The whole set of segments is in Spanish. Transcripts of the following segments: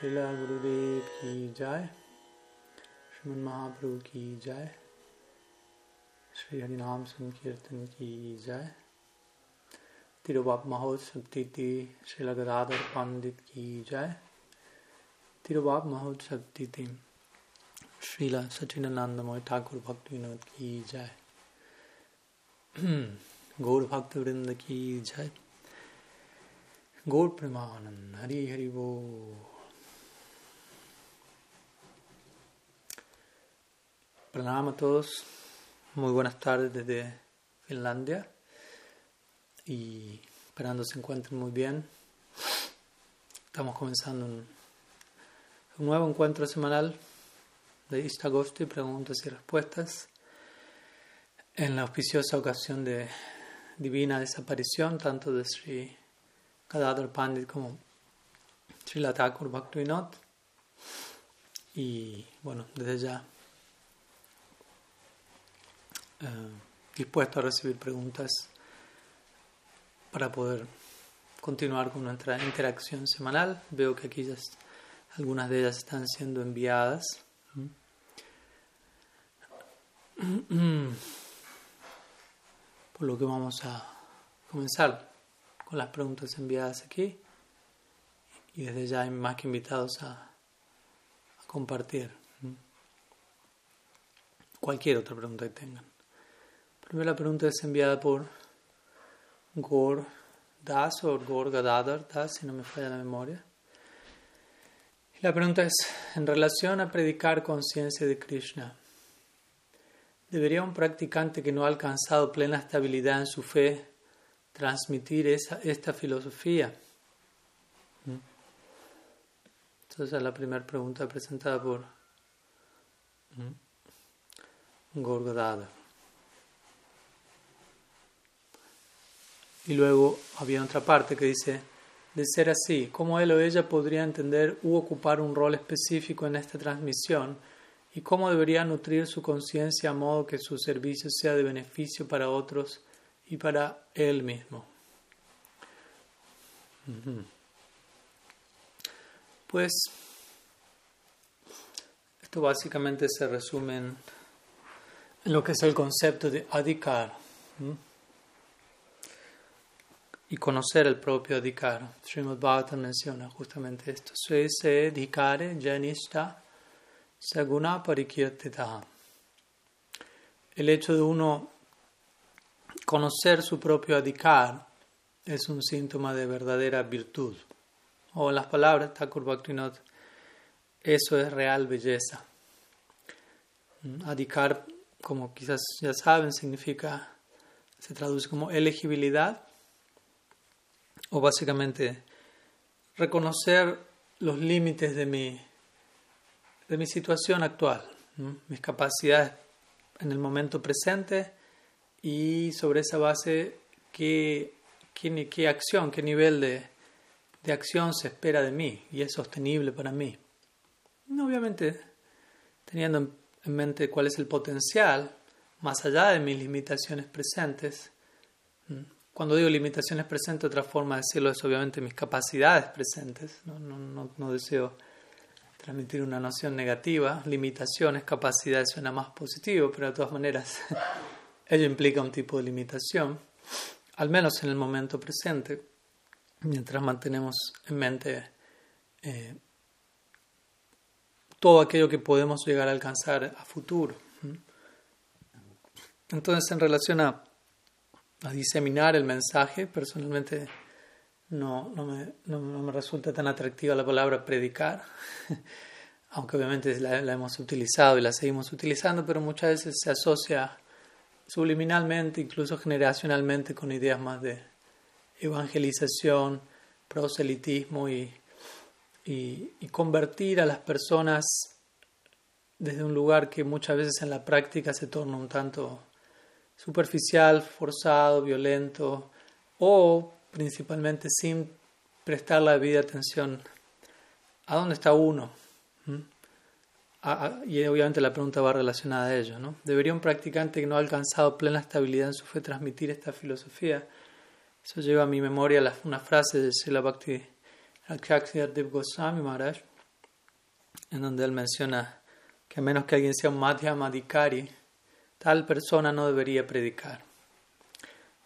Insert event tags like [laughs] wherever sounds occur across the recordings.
श्रीला गुरुदेव की जय। श्रीमन महाप्रभु की जय। श्री हरिनाम संकीर्तन की जय। तिरुबाप महोत्सव तिथि श्रीला गदाधर पंडित की जय। तिरुबाप महोत्सव तिथि श्रीला सचिनानंदमय ठाकुर भक्त विनोद की जय। गौर भक्त वृंद की जय। गौर प्रेमानंद हरि हरि वो Pranam a todos, muy buenas tardes desde Finlandia y esperando se encuentren muy bien. Estamos comenzando un, un nuevo encuentro semanal de Istagosti, preguntas y respuestas, en la auspiciosa ocasión de divina desaparición tanto de Sri Gadadhar Pandit como Sri Thakur Bhaktivinoda. Y bueno, desde ya eh, dispuesto a recibir preguntas para poder continuar con nuestra interacción semanal. Veo que aquí ya algunas de ellas están siendo enviadas. [clears throat] Por lo que vamos a comenzar con las preguntas enviadas aquí. Y desde ya hay más que invitados a, a compartir cualquier otra pregunta que tengan. La primera pregunta es enviada por Gor Das o Gor Gadadhar Das, si no me falla la memoria. Y la pregunta es, en relación a predicar conciencia de Krishna, ¿debería un practicante que no ha alcanzado plena estabilidad en su fe transmitir esa, esta filosofía? Entonces, esa es la primera pregunta presentada por Gor Y luego había otra parte que dice, de ser así, ¿cómo él o ella podría entender u ocupar un rol específico en esta transmisión? ¿Y cómo debería nutrir su conciencia a modo que su servicio sea de beneficio para otros y para él mismo? Pues esto básicamente se resume en lo que es el concepto de adhikar y conocer el propio adhikar. Srimad Bhagavatam menciona justamente esto. Se se adhikare janishta saguna parikirtita. El hecho de uno conocer su propio adhikar es un síntoma de verdadera virtud. O en las palabras Thakur Bhaktivinoda, eso es real belleza. Adhikar, como quizás ya saben, significa, se traduce como elegibilidad o básicamente reconocer los límites de mi, de mi situación actual, mis capacidades en el momento presente y sobre esa base qué, qué, acción, qué nivel de, de, acción se espera de mí y es sostenible para mí. Obviamente teniendo en mente cuál es el potencial más allá de mis limitaciones presentes cuando digo limitaciones presentes, otra forma de decirlo es obviamente mis capacidades presentes. No, deseo transmitir una noción negativa. Limitaciones, capacidades suena más positivo, pero de todas maneras [laughs] ello implica un tipo de limitación, al menos en el momento presente, mientras mantenemos en mente eh, todo aquello que podemos llegar a alcanzar a futuro. Entonces, en relación a a diseminar el mensaje. Personalmente no, no, me, no, me, resulta tan atractiva la palabra predicar, [laughs] aunque obviamente la, hemos utilizado y la seguimos utilizando, pero muchas veces se asocia subliminalmente, incluso generacionalmente, con ideas más de evangelización, proselitismo y, y convertir a las personas desde un lugar que muchas veces en la práctica se torna un tanto superficial, forzado, violento o principalmente sin prestar la debida atención a dónde está uno. y obviamente la pregunta va relacionada a ello. ¿Debería un practicante que no ha alcanzado plena estabilidad en su fe transmitir esta filosofía? Eso lleva a mi memoria una frase de Srila Bhakti Dev Goswami Maharaj, en donde él menciona que a menos que alguien sea un Madhyamadikari, tal persona no debería predicar.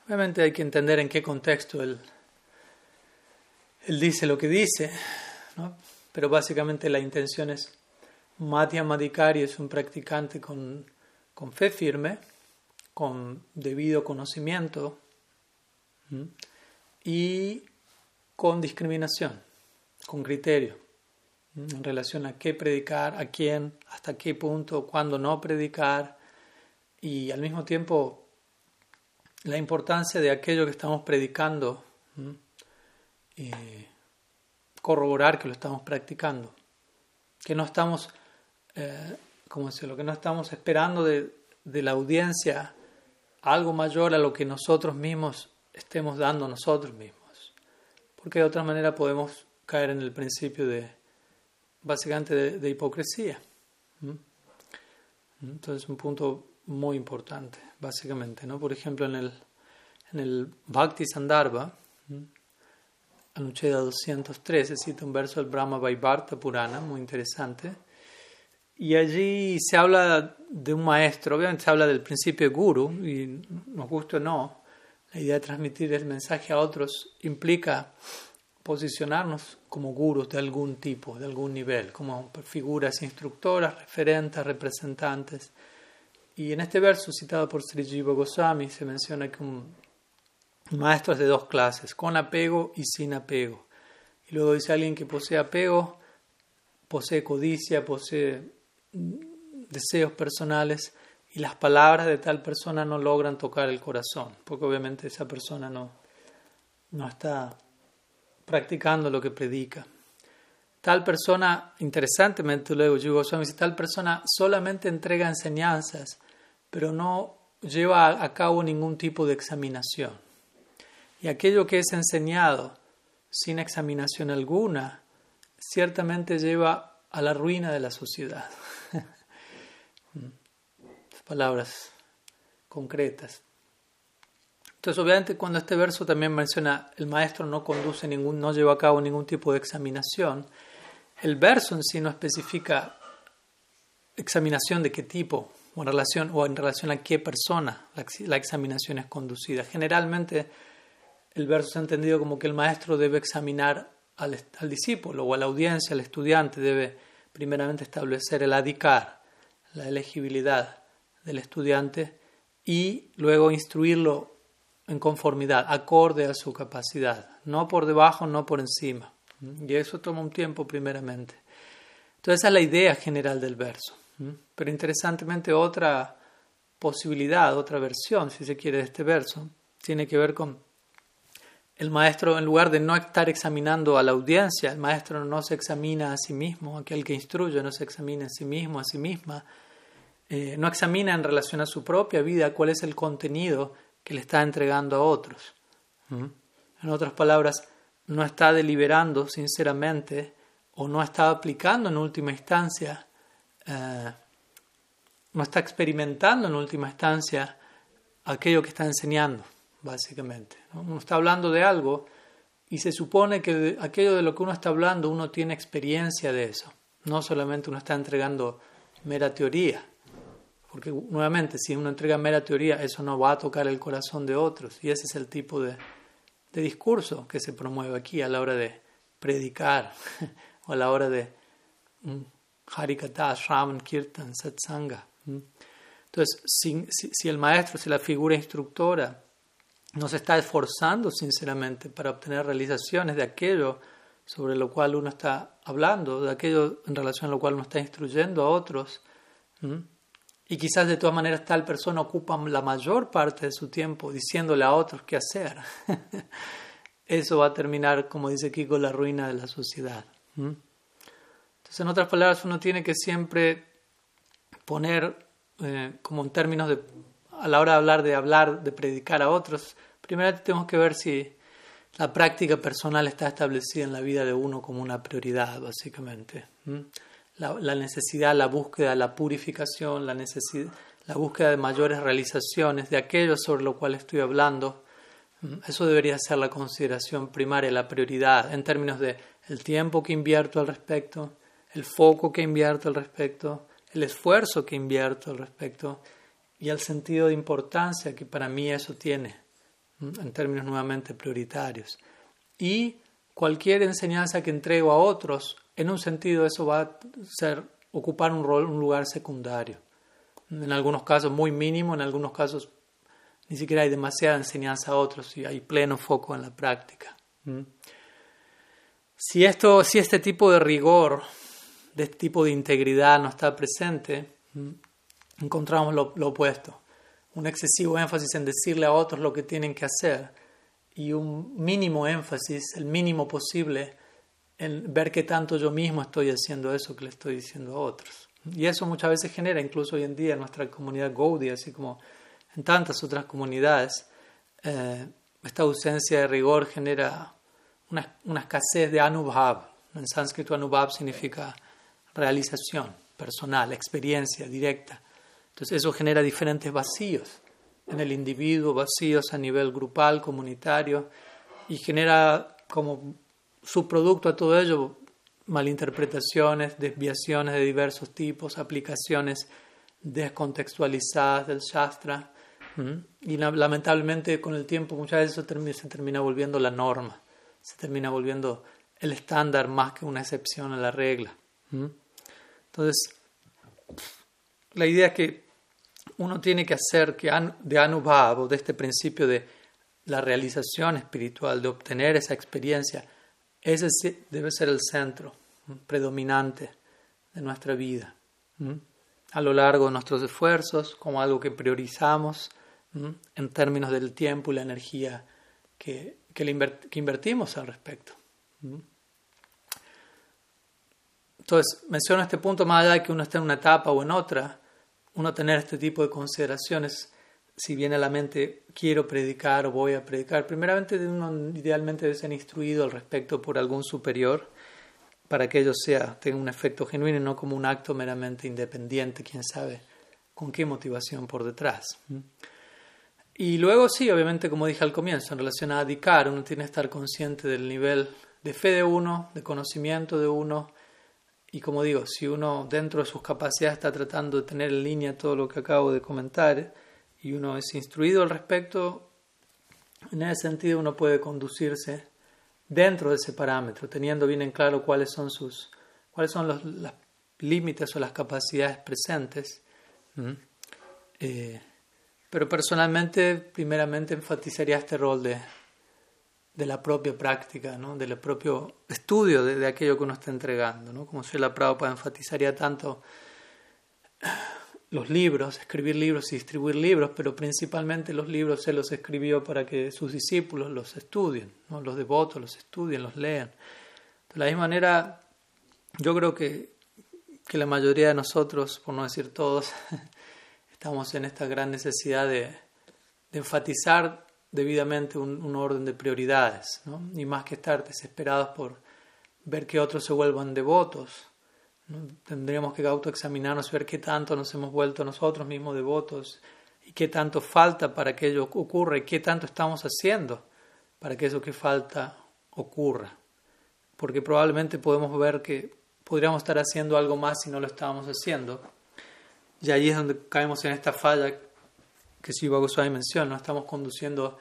Obviamente hay que entender en qué contexto él, él dice lo que dice, ¿no? pero básicamente la intención es Madhyamadikari es un practicante con, con fe firme, con debido conocimiento y con discriminación, con criterio en relación a qué predicar, a quién, hasta qué punto, cuándo no predicar y al mismo tiempo la importancia de aquello que estamos predicando, corroborar que lo estamos practicando, que no estamos, eh, como decirlo, que no estamos esperando de, de la audiencia algo mayor a lo que nosotros mismos estemos dando nosotros mismos, porque de otra manera podemos caer en el principio de, básicamente, de, hipocresía. Entonces, un punto muy importante, básicamente, ¿no? Por ejemplo, en el, en el Bhakti Sandarbha, Anucheda 203, se cita un verso del Brahma Vaivarta Purana, muy interesante, y allí se habla de un maestro, obviamente se habla del principio guru, y nos gusta o no, la idea de transmitir el mensaje a otros implica posicionarnos como gurus de algún tipo, de algún nivel, como figuras instructoras, referentes, representantes. Y en este verso citado por Sri Jiva Goswami se menciona que un maestro es de dos clases, con apego y sin apego. Y luego dice alguien que posee apego, posee codicia, posee deseos personales y las palabras de tal persona no logran tocar el corazón, porque obviamente esa persona no, no está practicando lo que predica. Tal persona, interesantemente luego Jiva Goswami dice, tal persona solamente entrega enseñanzas pero no lleva a cabo ningún tipo de examinación. Y aquello que es enseñado sin examinación alguna, ciertamente lleva a la ruina de la sociedad. [laughs] Palabras concretas. Entonces, obviamente, cuando este verso también menciona el maestro no conduce ningún, no lleva a cabo ningún tipo de examinación, el verso en sí no especifica examinación de qué tipo o en relación, o a qué persona la, examinación es conducida. Generalmente el verso ha entendido como que el maestro debe examinar al, discípulo o a la audiencia, al estudiante, debe primeramente establecer el adicar, la elegibilidad del estudiante y luego instruirlo en conformidad, acorde a su capacidad, no por debajo, no por encima. Y eso toma un tiempo primeramente. Entonces esa es la idea general del verso. Pero interesantemente otra posibilidad, otra versión, si se quiere, de este verso, tiene que ver con el maestro, en lugar de no estar examinando a la audiencia, el maestro no se examina a sí mismo, aquel que instruye no se examina a sí mismo, a sí misma, eh, no examina en relación a su propia vida cuál es el contenido que le está entregando a otros. En otras palabras, no está deliberando sinceramente o no está aplicando en última instancia eh, no está experimentando en última instancia aquello que está enseñando, básicamente. Uno está hablando de algo y se supone que aquello de lo que uno está hablando uno tiene experiencia de eso. No solamente uno está entregando mera teoría. Porque nuevamente, si uno entrega mera teoría, eso no va a tocar el corazón de otros. Y ese es el tipo de, de discurso que se promueve aquí a la hora de predicar [laughs] o a la hora de mm, Harikata, Shravan, Kirtan, Satsanga. Entonces, si, el maestro, si la figura instructora no se está esforzando sinceramente para obtener realizaciones de aquello sobre lo cual uno está hablando, de aquello en relación a lo cual uno está instruyendo a otros, y quizás de todas maneras tal persona ocupa la mayor parte de su tiempo diciéndole a otros qué hacer, [laughs] eso va a terminar, como dice con la ruina de la sociedad. Entonces, en otras palabras, uno tiene que siempre poner, eh, como en términos de, a la hora de hablar, de hablar, de predicar a otros, primero tenemos que ver si la práctica personal está establecida en la vida de uno como una prioridad, básicamente. La, necesidad, la búsqueda, la purificación, la, necesidad, la búsqueda de mayores realizaciones de aquello sobre lo cual estoy hablando. Eso debería ser la consideración primaria, la prioridad, en términos de el tiempo que invierto al respecto, el foco que invierto al respecto, el esfuerzo que invierto al respecto y el sentido de importancia que para mí eso tiene en términos nuevamente prioritarios. Y cualquier enseñanza que entrego a otros, en un sentido eso va a ser ocupar un rol, un lugar secundario. En algunos casos muy mínimo, en algunos casos ni siquiera hay demasiada enseñanza a otros y hay pleno foco en la práctica. Si, esto, si este tipo de rigor, de este tipo de integridad no está presente, encontramos lo, lo opuesto. Un excesivo énfasis en decirle a otros lo que tienen que hacer y un mínimo énfasis, el mínimo posible, en ver qué tanto yo mismo estoy haciendo eso que le estoy diciendo a otros. Y eso muchas veces genera, incluso hoy en día en nuestra comunidad Gaudi, así como en tantas otras comunidades, eh, esta ausencia de rigor genera una, una, escasez de anubhav. En sánscrito anubhav significa realización personal, experiencia directa. Entonces eso genera diferentes vacíos en el individuo, vacíos a nivel grupal, comunitario, y genera como subproducto a todo ello malinterpretaciones, desviaciones de diversos tipos, aplicaciones descontextualizadas del Shastra. Y lamentablemente con el tiempo muchas veces eso se termina volviendo la norma, se termina volviendo el estándar más que una excepción a la regla. Entonces, la idea es que uno tiene que hacer que de Anubhav, de este principio de la realización espiritual, de obtener esa experiencia, ese debe ser el centro predominante de nuestra vida. A lo largo de nuestros esfuerzos, como algo que priorizamos en términos del tiempo y la energía que, que, invertimos al respecto. Entonces, menciono este punto más allá de que uno esté en una etapa o en otra, uno tener este tipo de consideraciones, si viene a la mente quiero predicar o voy a predicar, primeramente uno idealmente debe ser instruido al respecto por algún superior para que ello sea, tenga un efecto genuino y no como un acto meramente independiente, quién sabe con qué motivación por detrás. Y luego sí, obviamente, como dije al comienzo, en relación a dedicar, uno tiene que estar consciente del nivel de fe de uno, de conocimiento de uno, y como digo, si uno dentro de sus capacidades está tratando de tener en línea todo lo que acabo de comentar y uno es instruido al respecto, en ese sentido uno puede conducirse dentro de ese parámetro, teniendo bien en claro cuáles son sus cuáles son los, límites o las capacidades presentes. Eh, pero personalmente, primeramente enfatizaría este rol de, de la propia práctica, ¿no? del propio estudio de, aquello que uno está entregando. ¿no? Como soy la Prabhupada enfatizaría tanto los libros, escribir libros y distribuir libros, pero principalmente los libros se los escribió para que sus discípulos los estudien, ¿no? los devotos los estudien, los lean. De la misma manera, yo creo que, que la mayoría de nosotros, por no decir todos, [laughs] estamos en esta gran necesidad de, de enfatizar debidamente un, orden de prioridades, ¿no? y más que estar desesperados por ver que otros se vuelvan devotos. Tendríamos que autoexaminarnos, ver qué tanto nos hemos vuelto nosotros mismos devotos y qué tanto falta para que ello ocurra y qué tanto estamos haciendo para que eso que falta ocurra. Porque probablemente podemos ver que podríamos estar haciendo algo más si no lo estábamos haciendo. Y ahí es donde caemos en esta falla que Siva Goswami menciona, ¿no? estamos conduciendo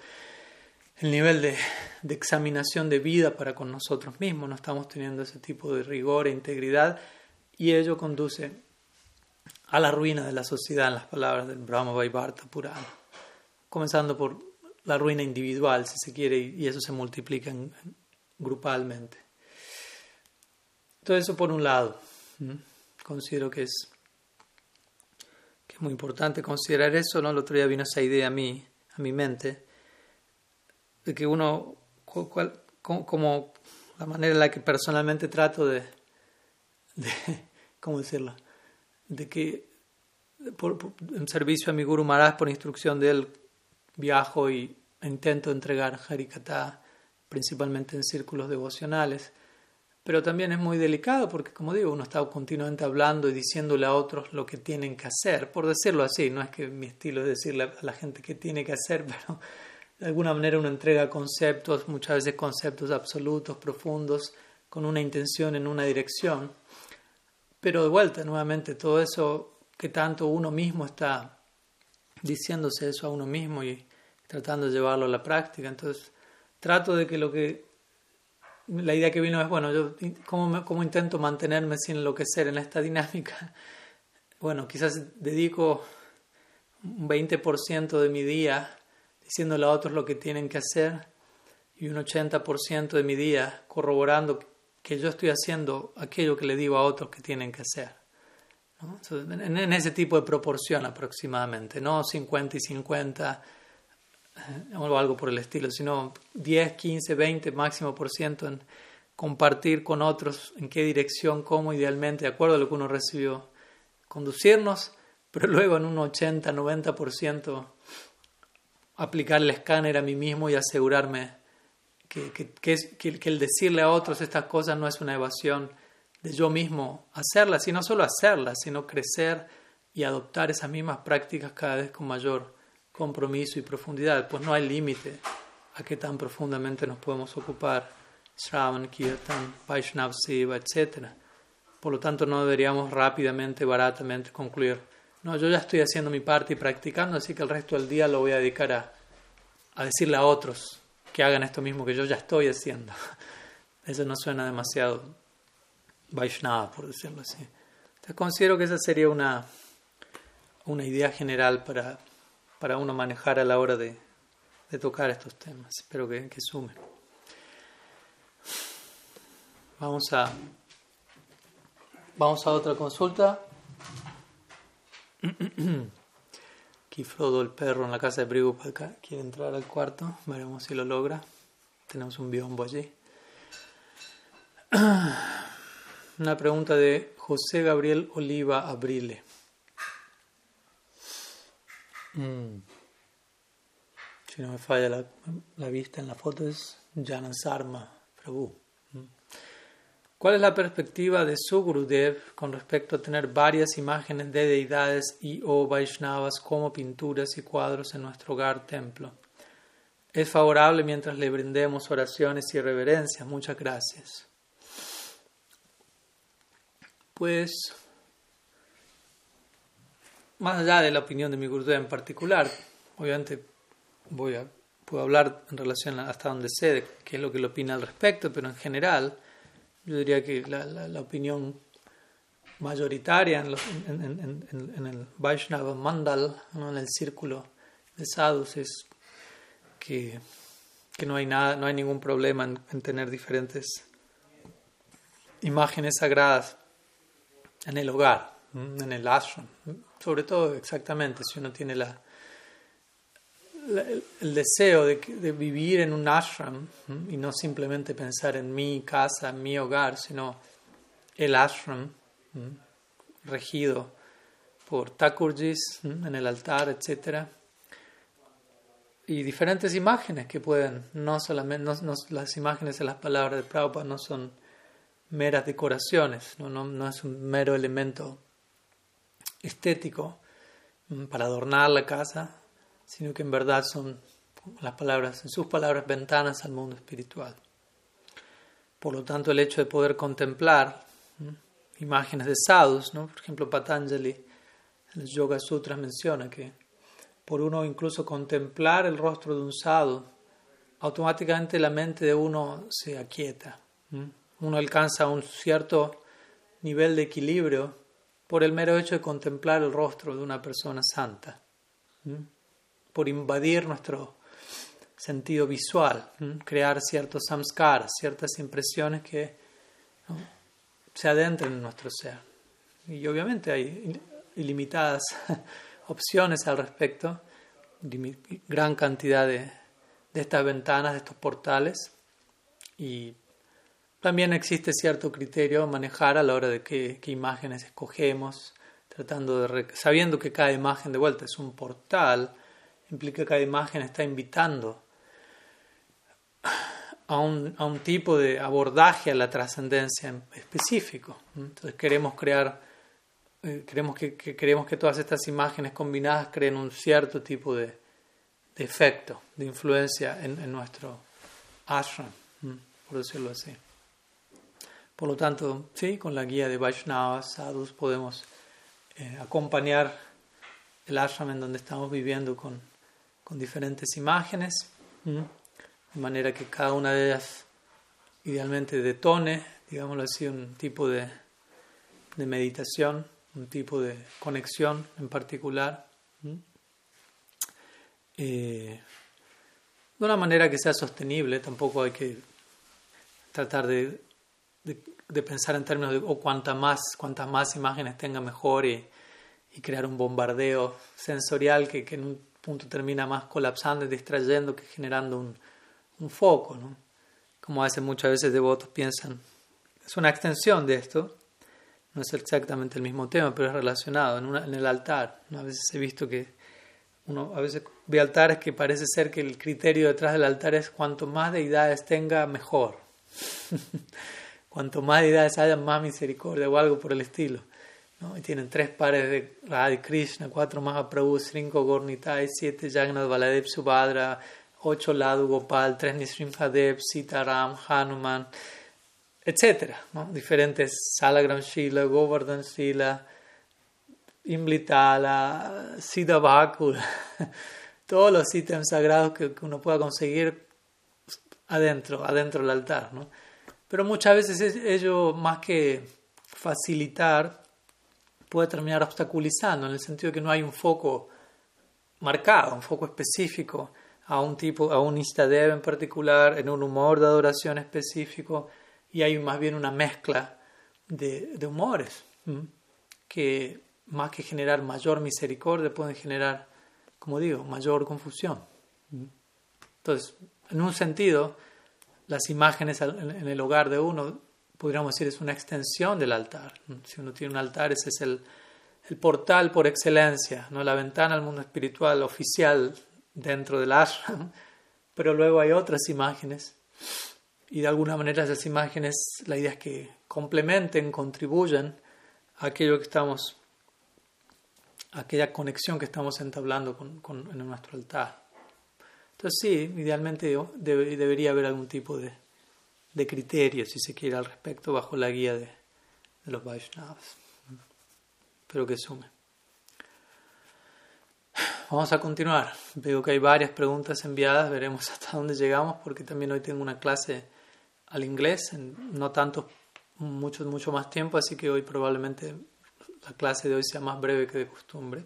el nivel de, de, examinación de vida para con nosotros mismos, no estamos teniendo ese tipo de rigor e integridad y ello conduce a la ruina de la sociedad, en las palabras del Brahma Vaivarta Purana, comenzando por la ruina individual, si se quiere, y eso se multiplica grupalmente. Todo eso por un lado, considero que es muy importante considerar eso, ¿no? El otro día vino esa idea a mí, a mi mente, de que uno, como, la manera en la que personalmente trato de, [laughs] ¿cómo decirlo? De que por, en servicio a mi Guru Maharaj, por instrucción de él, viajo y intento entregar Harikata, principalmente en círculos devocionales pero también es muy delicado porque, como digo, uno está continuamente hablando y diciéndole a otros lo que tienen que hacer, por decirlo así, no es que mi estilo es decirle a la gente qué tiene que hacer, [laughs] pero de alguna manera uno entrega conceptos, muchas veces conceptos absolutos, profundos, con una intención en una dirección. Pero de vuelta, nuevamente, todo eso que tanto uno mismo está diciéndose eso a uno mismo y tratando de llevarlo a la práctica. Entonces, trato de que lo que... La idea que vino es, bueno, yo cómo, cómo intento mantenerme sin enloquecer en esta dinámica. [laughs] Bueno, quizás dedico un 20% de mi día diciéndole a otros lo que tienen que hacer y un 80% de mi día corroborando que yo estoy haciendo aquello que le digo a otros que tienen que hacer. En, ese tipo de proporción aproximadamente, no 50 y 50 eh, o algo por el estilo, sino 10, 15, 20 máximo por ciento en compartir con otros en qué dirección, cómo idealmente, de acuerdo a lo que uno recibió, conducirnos, pero [laughs] luego en un 80, 90 por ciento aplicar el escáner a mí mismo y asegurarme que, que, el decirle a otros estas cosas no es una evasión de yo mismo hacerlas, y no solo hacerlas, sino crecer y adoptar esas mismas prácticas cada vez con mayor compromiso y profundidad, pues no hay límite a qué tan profundamente nos podemos ocupar, Shravan, Kirtan, Vaishnav Siva, etc. Por lo tanto, no deberíamos rápidamente, baratamente concluir, no, yo ya estoy haciendo mi parte y practicando, así que el resto del día lo voy a dedicar a, a decirle a otros que hagan esto mismo que yo ya estoy haciendo. [laughs] Eso no suena demasiado Vaishnava, por decirlo así. Entonces considero que esa sería una, una idea general para, para uno manejar a la hora de, de tocar estos temas. Espero que, sumen. Vamos a, vamos a otra consulta. [clears throat] Aquí Frodo, el perro en la casa de Prabhupada, quiere entrar al cuarto. Veremos si lo logra. Tenemos un biombo allí. [clears throat] Una pregunta de José Gabriel Oliva Abrile. Mm. Si no me falla la, vista en la foto es Janan Sarma Prabhu. Mm. ¿Cuál es la perspectiva de su Gurudev con respecto a tener varias imágenes de deidades y o Vaishnavas como pinturas y cuadros en nuestro hogar templo? Es favorable mientras le brindemos oraciones y reverencias. Muchas gracias. Pues, más allá de la opinión de mi Gurudev en particular, obviamente voy a, puedo hablar en relación hasta donde sé de qué es lo que le opina al respecto, pero en general yo diría que la, la, opinión mayoritaria en, en, el Vaishnava Mandal, en el círculo de sadhus, es que, que, no, hay nada, no hay ningún problema en, tener diferentes imágenes sagradas en el hogar, en el ashram. Sobre todo, exactamente, si uno tiene la, el deseo de, vivir en un ashram y no simplemente pensar en mi casa, en mi hogar, sino el ashram regido por Thakurjis en el altar, etc. Y diferentes imágenes que pueden, no solamente las imágenes de las palabras de Prabhupada no son meras decoraciones, no, no, no es un mero elemento estético para adornar la casa, sino que en verdad son las palabras, en sus palabras, ventanas al mundo espiritual. Por lo tanto, el hecho de poder contemplar imágenes de sadhus, ¿no? por ejemplo, Patanjali en el Yoga Sutra menciona que por uno incluso contemplar el rostro de un sadhu, automáticamente la mente de uno se aquieta. Uno alcanza un cierto nivel de equilibrio por el mero hecho de contemplar el rostro de una persona santa por invadir nuestro sentido visual, crear ciertos samskaras, ciertas impresiones que se adentren en nuestro ser. Y obviamente hay ilimitadas [laughs] opciones al respecto, gran cantidad de, de estas ventanas, de estos portales, y también existe cierto criterio a manejar a la hora de qué, imágenes escogemos, tratando de sabiendo que cada imagen de vuelta es un portal implica que cada imagen está invitando a un, a un tipo de abordaje a la trascendencia específico. Entonces queremos crear, eh, queremos que, queremos que todas estas imágenes combinadas creen un cierto tipo de, de efecto, de influencia en, en nuestro ashram, por decirlo así. Por lo tanto, sí, con la guía de Vaishnavas, sadhus, podemos eh, acompañar el ashram en donde estamos viviendo con, con diferentes imágenes, de manera que cada una de ellas idealmente detone, digámoslo así, un tipo de, de meditación, un tipo de conexión en particular. Eh, de una manera que sea sostenible, tampoco hay que tratar de de, pensar en términos de o cuanta más, cuantas más imágenes tenga mejor y, y crear un bombardeo sensorial que, que, en un punto termina más colapsando y distrayendo que generando un, un foco, ¿no? Como hace muchas veces devotos piensan. Es una extensión de esto, no es exactamente el mismo tema, pero es relacionado en, en el altar. A veces he visto que uno a veces ve altares que parece ser que el criterio detrás del altar es cuanto más deidades tenga, mejor. [laughs] cuanto más deidades haya, más misericordia o algo por el estilo. ¿no? Y tienen tres pares de Radha Krishna, cuatro Mahaprabhu, cinco Gornitai, siete Jagannath Baladev Subhadra, ocho Ladu Gopal, tres Nisrimhadev, Sitaram, Hanuman, etc. ¿no? Diferentes Salagram Shila, Govardhan Shila, Imlitala, Siddha [laughs] todos los ítems sagrados que, que uno pueda conseguir adentro, adentro del altar. ¿no? Pero muchas veces ello, más que facilitar, puede terminar obstaculizando, en el sentido que no hay un foco marcado, un foco específico a un tipo, a un Istadev en particular, en un humor de adoración específico, y hay más bien una mezcla de, de humores que más que generar mayor misericordia pueden generar, como digo, mayor confusión. Entonces, en un sentido, las imágenes en el hogar de uno, podríamos decir, es una extensión del altar. Si uno tiene un altar, ese es el, el portal por excelencia, ¿no? la ventana al mundo espiritual oficial dentro del ashram, [laughs] pero luego hay otras imágenes y de alguna manera esas imágenes, la idea es que complementen, contribuyen a aquello que estamos, aquella conexión que estamos entablando con, con, en nuestro altar. Entonces sí, idealmente debería haber algún tipo de, de, criterio, si se quiere, al respecto bajo la guía de, de los Vaishnavas. Pero que sume. Vamos a continuar. Veo que hay varias preguntas enviadas, veremos [laughs] hasta dónde llegamos, porque también hoy tengo una clase al inglés, en no tanto, mucho, mucho más tiempo, así que hoy probablemente la clase de hoy sea más breve que de costumbre,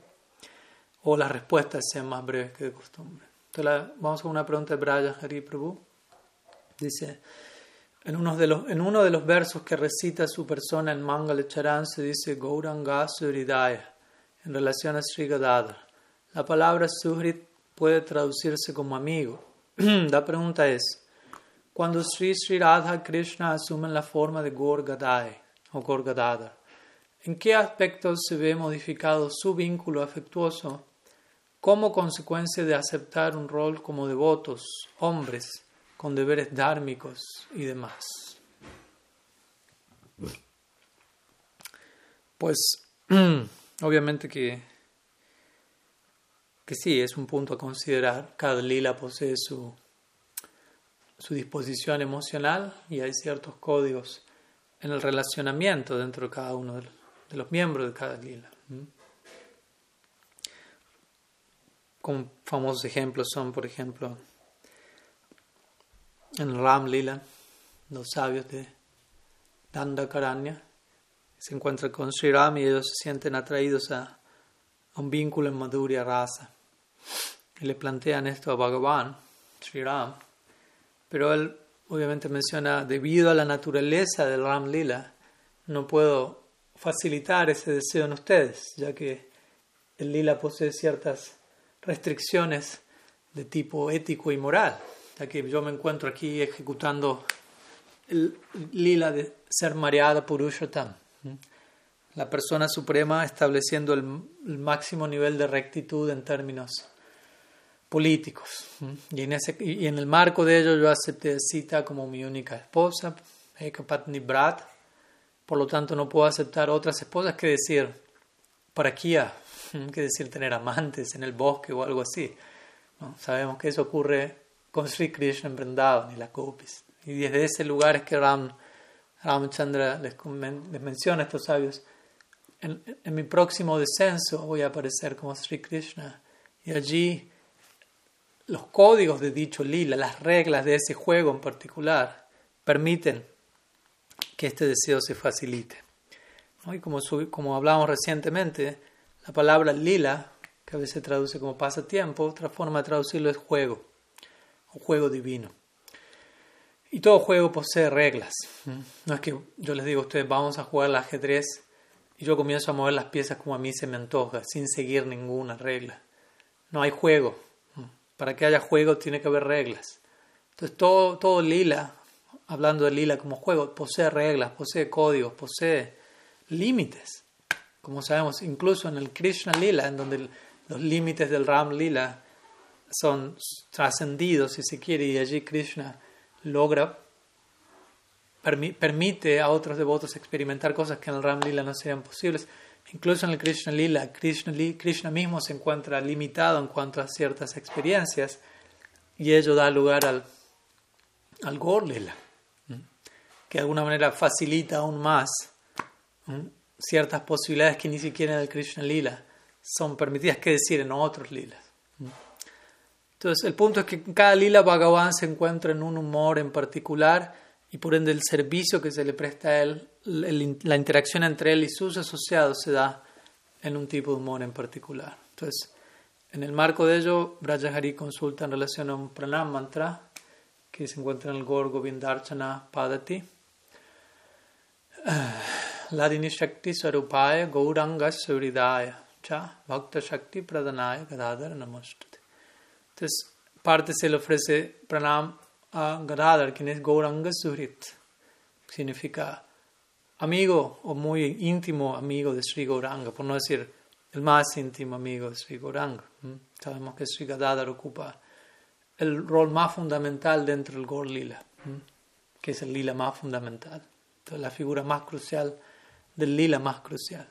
o las respuestas sean más breves que de costumbre vamos con una pregunta de Braya Hari Prabhu. Dice, en uno, de los, en uno de los versos que recita su persona en Mangala Charan se dice Gauranga Suridaya en relación a Sri Gadadhar. La palabra Suhrit puede traducirse como amigo. [clears throat] la pregunta es, cuando Sri Sri Radha Krishna asumen la forma de Gaur o Gaur ¿en qué aspectos se ve modificado su vínculo afectuoso como consecuencia de aceptar un rol como devotos, hombres, con deberes dármicos y demás. Pues [clears throat] obviamente que, que sí, es un punto a considerar. Cada lila posee su, su disposición emocional y hay ciertos códigos en el relacionamiento dentro de cada uno de los miembros de cada lila. Como famosos ejemplos son, por ejemplo, en Ram Lila, los sabios de Dandakaranya se encuentran con Sri Ram y ellos se sienten atraídos a, un vínculo en Madhurya Rasa. Y le plantean esto a Bhagavan, Sri Ram, pero él obviamente menciona, debido a la naturaleza del Ram Lila, no puedo facilitar ese deseo en ustedes, ya que el Lila posee ciertas restricciones de tipo ético y moral, ya que yo me encuentro aquí ejecutando el lila de ser mareada por Ushottam, la persona suprema estableciendo el, máximo nivel de rectitud en términos políticos. Y en, ese, y en el marco de ello yo acepté Sita como mi única esposa, Ekapatni Brat, por lo tanto no puedo aceptar otras esposas que decir, para Kia, [laughs] que decir tener amantes en el bosque o algo así. Sabemos que eso ocurre con Sri Krishna en Vrindavan y las gopis. Y desde ese lugar es que Ram Ramachandra les, les menciona a estos sabios, en, en, mi próximo descenso voy a aparecer como Sri Krishna y allí los códigos de dicho lila, las reglas de ese juego en particular, permiten que este deseo se facilite. Y como, como hablamos recientemente, la palabra lila, que a veces se traduce como pasatiempo, otra forma de traducirlo es juego, o juego divino. Y todo juego posee reglas. No es que yo les digo a ustedes, vamos a jugar al ajedrez y yo comienzo a mover las piezas como a mí se me antoja, sin seguir ninguna regla. No hay juego. Para que haya juego tiene que haber reglas. Entonces todo, todo lila, hablando de lila como juego, posee reglas, posee códigos, posee límites. Como sabemos, incluso en el Krishna lila, en donde los límites del Ram lila son trascendidos, si se quiere, y allí Krishna logra, permite a otros devotos experimentar cosas que en el Ram Lila no serían posibles. Incluso en el Krishna Lila, Krishna, mismo se encuentra limitado en cuanto a ciertas experiencias y ello da lugar al, al Gaur Lila, que de alguna manera facilita aún más ciertas posibilidades que ni siquiera en el Krishna Lila son permitidas, que decir, en otros lilas. Entonces, el punto es que cada lila Bhagavan se encuentra en un humor en particular y por ende el servicio que se le presta a él, la interacción entre él y sus asociados se da en un tipo de humor en particular. Entonces, en el marco de ello, Brajahari consulta en relación a un pranam mantra que se encuentra en el Gorgo Vindarchana Padati. Ladini Shakti Sarupaya Gauranga Suridaya Cha Bhakta Shakti Pradanaya Gadadhar Namastate. Entonces, parte se le ofrece pranam a Gadadhar, quien es Gauranga Surit, significa amigo o muy íntimo amigo de Sri Gauranga, por no decir el más íntimo amigo de Sri Gauranga. Sabemos que Sri Gadadhar ocupa el rol más fundamental dentro del Gaur Lila, que es el Lila más fundamental. Entonces, la figura más crucial del Lila más crucial.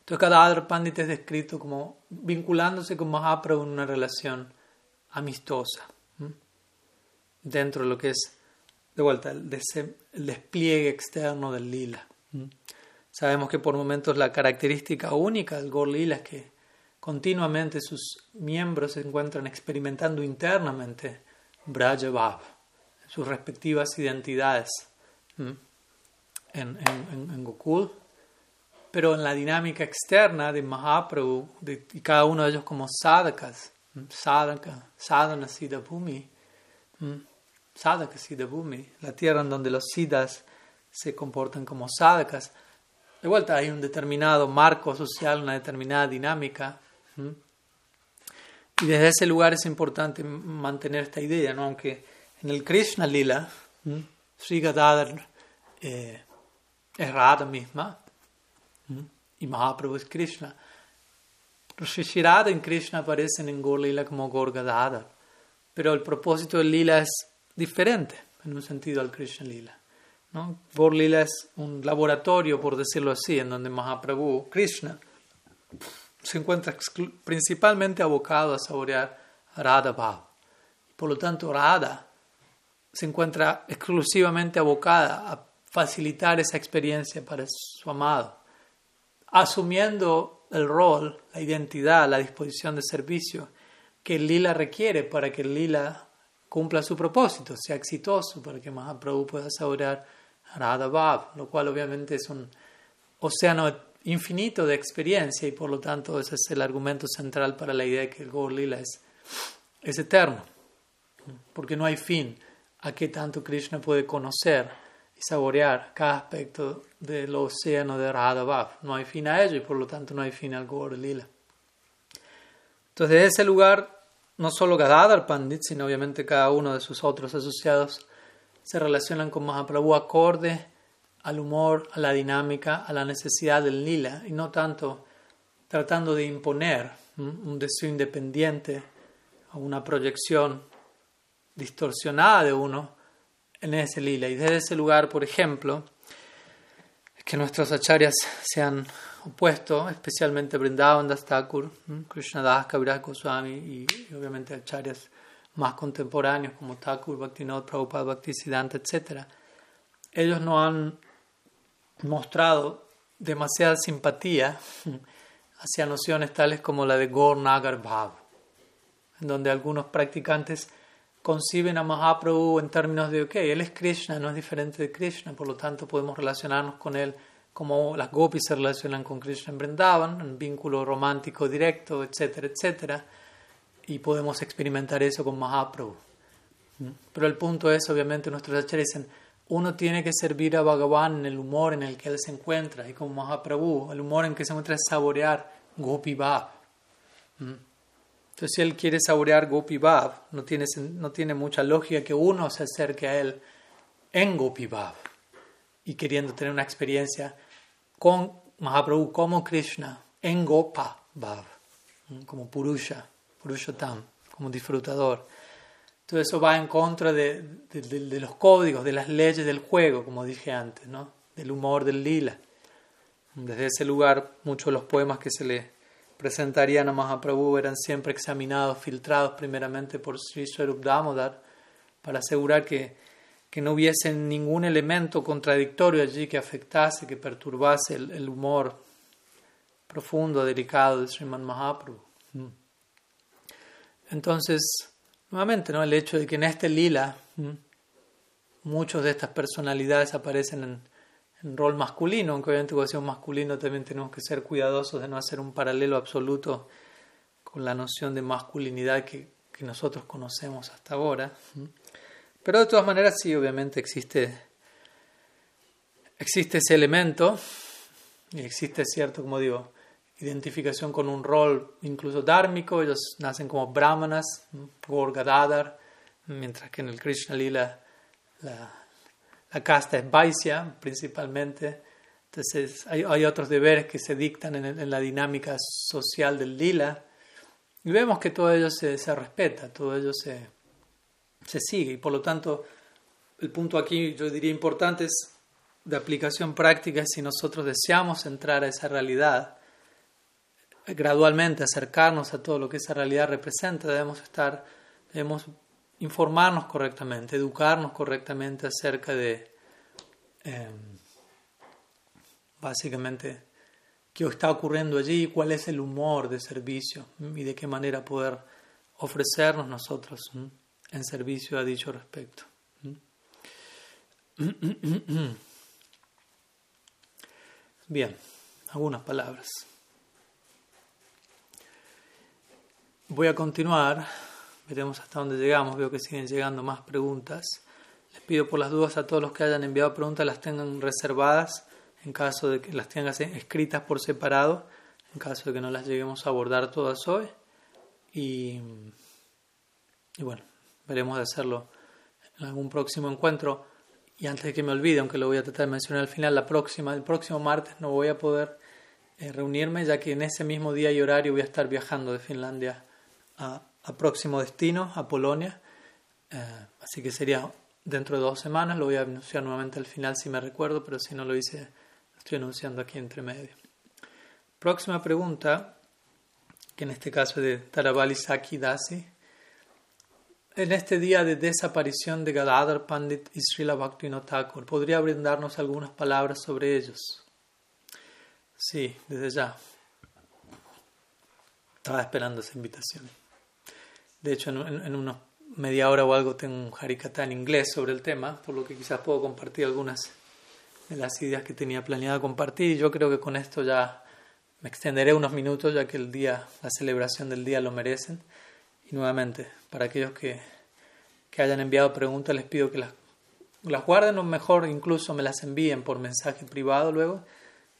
Entonces, cada Pandit es descrito como vinculándose con Mahaprabhu en una relación amistosa, dentro de lo que es, de vuelta, el, despliegue externo del lila. Sabemos que por momentos la característica única del Gor Lila es que continuamente sus miembros se encuentran experimentando internamente Braja sus respectivas identidades en, en, en Gokul pero en la dinámica externa de Mahaprabhu, de, y cada uno de ellos como sadhakas, sadhaka, sadhana siddhabhumi, sadhaka siddhabhumi, la tierra en donde los siddhas se comportan como sadhakas. De vuelta hay un determinado marco social, una determinada dinámica. Y desde ese lugar es importante mantener esta idea, ¿no? aunque en el Krishna Lila, Sri Gadadhar eh, es Radha misma, y Mahaprabhu es Krishna. Shishirada en Krishna aparecen en Gaur Lila como Gorgadada, pero el propósito del Lila es diferente en un sentido al Krishna Lila. ¿no? Gaur Lila es un laboratorio, por decirlo así, en donde Mahaprabhu, Krishna, se encuentra principalmente abocado a saborear Radha Bhav. Por lo tanto, Radha se encuentra exclusivamente abocada a facilitar esa experiencia para su amado asumiendo el rol, la identidad, la disposición de servicio que lila requiere para que lila cumpla su propósito, sea exitoso, para que Mahaprabhu pueda saborear Radha Bhav, lo cual obviamente es un océano infinito de experiencia y por lo tanto ese es el argumento central para la idea de que el Gaur Lila es, es eterno, porque no hay fin a qué tanto Krishna puede conocer y saborear cada aspecto del océano de Radha No hay fin a ello y por lo tanto no hay fin al Gaur Lila. Entonces, de ese lugar, no solo Gadadhar Pandit, sino obviamente cada uno de sus otros asociados se relacionan con Mahaprabhu acorde al humor, a la dinámica, a la necesidad del lila y no tanto tratando de imponer un deseo independiente o una proyección distorsionada de uno en ese lila. Y desde ese lugar, por ejemplo, que nuestros acharyas se han opuesto, especialmente Brindavan Das Thakur, Krishnadas Kaviraj Goswami y, obviamente acharyas más contemporáneos como Thakur, Bhaktivinoda Prabhupada, Bhaktisiddhanta, etc. ellos no han mostrado demasiada simpatía [laughs] hacia nociones tales como la de Gaur Nagar Bhav, en donde algunos practicantes conciben a Mahaprabhu en términos de, ok, él es Krishna, no es diferente de Krishna, por lo tanto podemos relacionarnos con él como las gopis se relacionan con Krishna en Vrindavan, un vínculo romántico directo, etcétera, etcétera, y podemos experimentar eso con Mahaprabhu. ¿Mm? Pero el punto es, obviamente, nuestros acharyas dicen, uno tiene que servir a Bhagavan en el humor en el que él se encuentra, y como Mahaprabhu, el humor en que se encuentra es saborear Gopi Bhav. Entonces, si él quiere saborear Gopi Bhav, no tiene, no tiene mucha lógica que uno se acerque a él en Gopi Bhav y queriendo tener una experiencia con Mahaprabhu como Krishna en Gopa Bhav, como Purusha, Purushottam, como disfrutador. Todo eso va en contra de, de, los códigos, de las leyes del juego, como dije antes, ¿no? del humor del lila. Desde ese lugar, muchos de los poemas que se le presentarían a Mahaprabhu eran siempre examinados, filtrados primeramente por Sri Swarup Damodar, para asegurar que, que, no hubiese ningún elemento contradictorio allí que afectase, que perturbase el, el humor profundo, delicado de Sriman Mahaprabhu. Mm. Entonces, Nuevamente, ¿no? el hecho de que en este lila muchos de estas personalidades aparecen en, en rol masculino, aunque obviamente cuando sea masculino también tenemos que ser cuidadosos de no hacer un paralelo absoluto con la noción de masculinidad que, que nosotros conocemos hasta ahora. Pero de todas maneras sí, obviamente existe, existe ese elemento y existe cierto, como digo, identificación con un rol incluso dármico, ellos nacen como brahmanas, Gorgadadar, mientras que en el Krishna Lila la, la casta es Vaisya principalmente. Entonces hay, otros deberes que se dictan en, la dinámica social del Lila y vemos que todo ello se, se respeta, todo ello se, se sigue y por lo tanto el punto aquí yo diría importante es de aplicación práctica si nosotros deseamos entrar a esa realidad gradualmente acercarnos a todo lo que esa realidad representa, debemos estar, debemos informarnos correctamente, educarnos correctamente acerca de em, básicamente qué está ocurriendo allí, cuál es el humor de servicio y de qué manera poder ofrecernos nosotros en servicio a dicho respecto. [clears throat] Bien, algunas palabras. Voy a continuar, veremos hasta dónde llegamos, veo que siguen llegando más preguntas. Les pido por las dudas a todos los que hayan enviado preguntas las tengan reservadas en caso de que las tengan escritas por separado, en caso de que no las lleguemos a abordar todas hoy. Y, y bueno, veremos de hacerlo en algún próximo encuentro. Y antes de que me olvide, aunque lo voy a tratar de mencionar al final, la próxima, el próximo martes no voy a poder eh, reunirme, ya que en ese mismo día y horario voy a estar viajando de Finlandia a, próximo destino, a Polonia. Eh, así que sería dentro de dos semanas. Lo voy a anunciar nuevamente al final si me recuerdo, pero si no lo hice, lo estoy anunciando aquí entre medio. Próxima pregunta, que en este caso es de Tarabali Saki Dasi. En este día de desaparición de Gadadhar Pandit y Srila Bhaktivinoda Thakur, ¿podría brindarnos algunas palabras sobre ellos? Sí, desde ya. Estaba esperando esa invitación. De hecho, en, en unos media hora o algo tengo un harikata en inglés sobre el tema, por lo que quizás puedo compartir algunas de las ideas que tenía planeado compartir. Y yo creo que con esto ya me extenderé unos minutos, ya que el día, la celebración del día lo merecen. Y nuevamente, para aquellos que, que hayan enviado preguntas, les pido que las, las guarden o mejor incluso me las envíen por mensaje privado luego.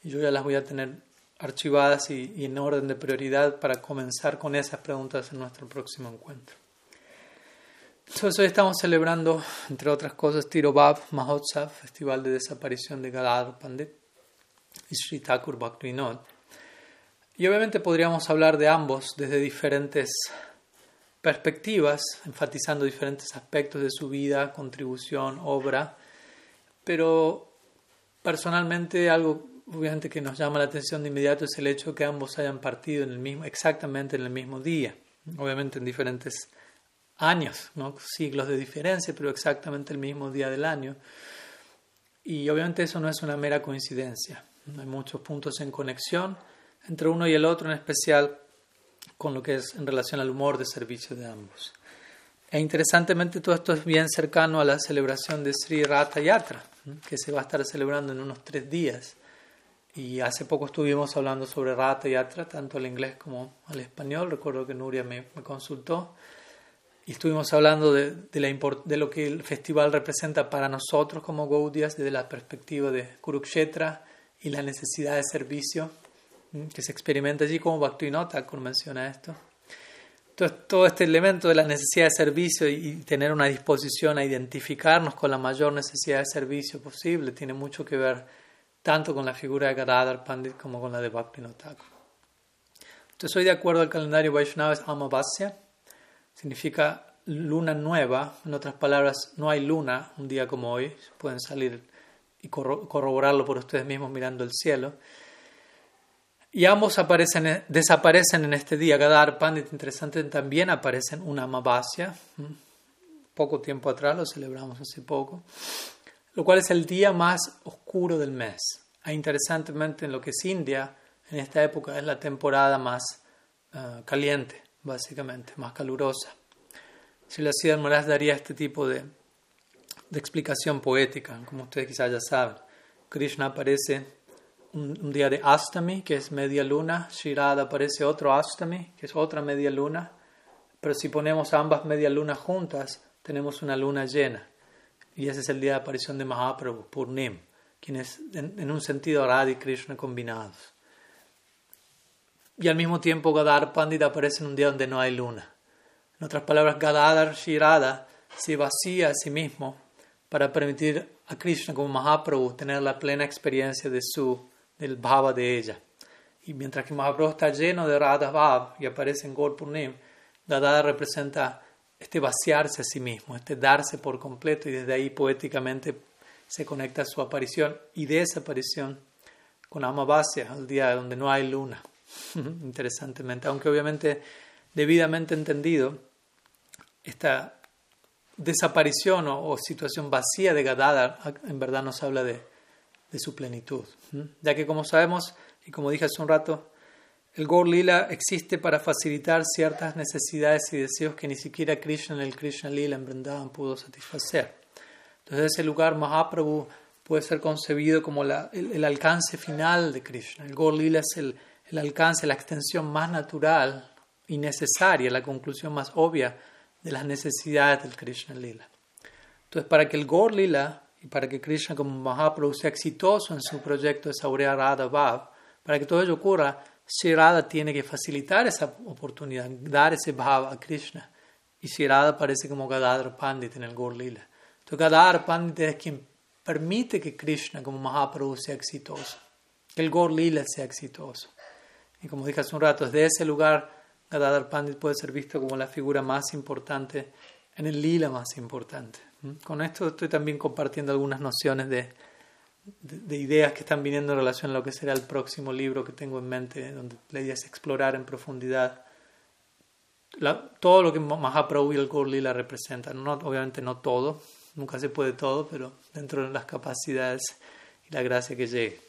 Y yo ya las voy a tener archivadas y, en orden de prioridad para comenzar con esas preguntas en nuestro próximo encuentro. Entonces hoy estamos celebrando, entre otras cosas, Tirobab Mahotsav, Festival de Desaparición de Gadadhar Pandit y Sri Thakur Bhaktivinoda. Y obviamente podríamos hablar de ambos desde diferentes perspectivas, enfatizando diferentes aspectos de su vida, contribución, obra, pero personalmente algo obviamente que nos llama la atención de inmediato es el hecho que ambos hayan partido en el mismo, exactamente en el mismo día, obviamente en diferentes años, ¿no? siglos de diferencia, pero exactamente el mismo día del año. Y obviamente eso no es una mera coincidencia. Hay muchos puntos en conexión entre uno y el otro, en especial con lo que es en relación al humor de servicio de ambos. E interesantemente todo esto es bien cercano a la celebración de Sri Ratha Yatra, que se va a estar celebrando en unos tres días. Y hace poco estuvimos hablando sobre Ratha Yatra, tanto al inglés como al español. Recuerdo que Nuria me, consultó. Y estuvimos hablando de, de, la de, lo que el festival representa para nosotros como Gaudias desde la perspectiva de Kurukshetra y la necesidad de servicio que se experimenta allí como Bhaktivinoda menciona esto. Entonces, todo este elemento de la necesidad de servicio y, tener una disposición a identificarnos con la mayor necesidad de servicio posible tiene mucho que ver tanto con la figura de Gadadhar Pandit como con la de Bhaktivinoda Thakur. Entonces, hoy de acuerdo al calendario Vaishnava es Amavasya, significa luna nueva, en otras palabras, no hay luna un día como hoy, pueden salir y corroborarlo por ustedes mismos mirando el cielo. Y ambos aparecen, desaparecen en este día. Gadar Pandit, interesante, también aparece en una Amavasya. Poco tiempo atrás, lo celebramos hace poco. Lo cual es el día más oscuro del mes. E interesantemente, en lo que es India, en esta época es la temporada más eh, caliente, básicamente, más calurosa. Si la ciudad Moraz daría este tipo de, explicación poética, como ustedes quizás ya saben. Krishna aparece un, día de Astami, que es media luna, Shirada aparece otro Astami, que es otra media luna, pero si ponemos ambas media lunas juntas, tenemos una luna llena. Y ese es el día de aparición de Mahaprabhu, Purnim, quien es en, un sentido Radha y Krishna combinados. Y al mismo tiempo Gadar Pandit aparece en un día donde no hay luna. En otras palabras, Gadadhar Shirada se vacía a sí mismo para permitir a Krishna como Mahaprabhu tener la plena experiencia de su del bhava de ella. Y mientras que Mahaprabhu está lleno de Radha Bhav y aparece en Gaur Purnim, representa este vaciarse a sí mismo, este darse por completo y desde ahí poéticamente se conecta su aparición y de esa aparición con Amavasya, el día donde no hay luna. [laughs] Interesantemente, aunque obviamente debidamente entendido, esta desaparición o, situación vacía de Gadadhar en verdad nos habla de, de su plenitud. Ya que como sabemos, y como dije hace un rato, el Gaur Lila existe para facilitar ciertas necesidades y deseos que ni siquiera Krishna en el Krishna Lila en Vrindavan pudo satisfacer. Entonces ese lugar Mahaprabhu puede ser concebido como el, alcance final de Krishna. El Gaur Lila es el, alcance, la extensión más natural y necesaria, la conclusión más obvia de las necesidades del Krishna Lila. Entonces, para que el Gaur Lila y para que Krishna como Mahaprabhu sea exitoso en su proyecto de Saurea Radha para que todo ello ocurra, Sri Radha tiene que facilitar esa oportunidad, dar ese Bhav a Krishna. Y Sri Radha aparece como Gadadhar Pandit en el Gaur Lila. Entonces Gadadhar Pandit es quien permite que Krishna como Mahaprabhu sea exitoso, que el Gaur Lila sea exitoso. Y como dije hace un rato, desde ese lugar Gadadhar Pandit puede ser visto como la figura más importante en el lila más importante. Con esto estoy también compartiendo algunas nociones de, de, ideas que están viniendo en relación a lo que será el próximo libro que tengo en mente, donde la idea es explorar en profundidad todo lo que Mahaprabhu y el Gaur Lila representan. No, obviamente no todo, nunca se puede todo, pero dentro de las capacidades y la gracia que llegue.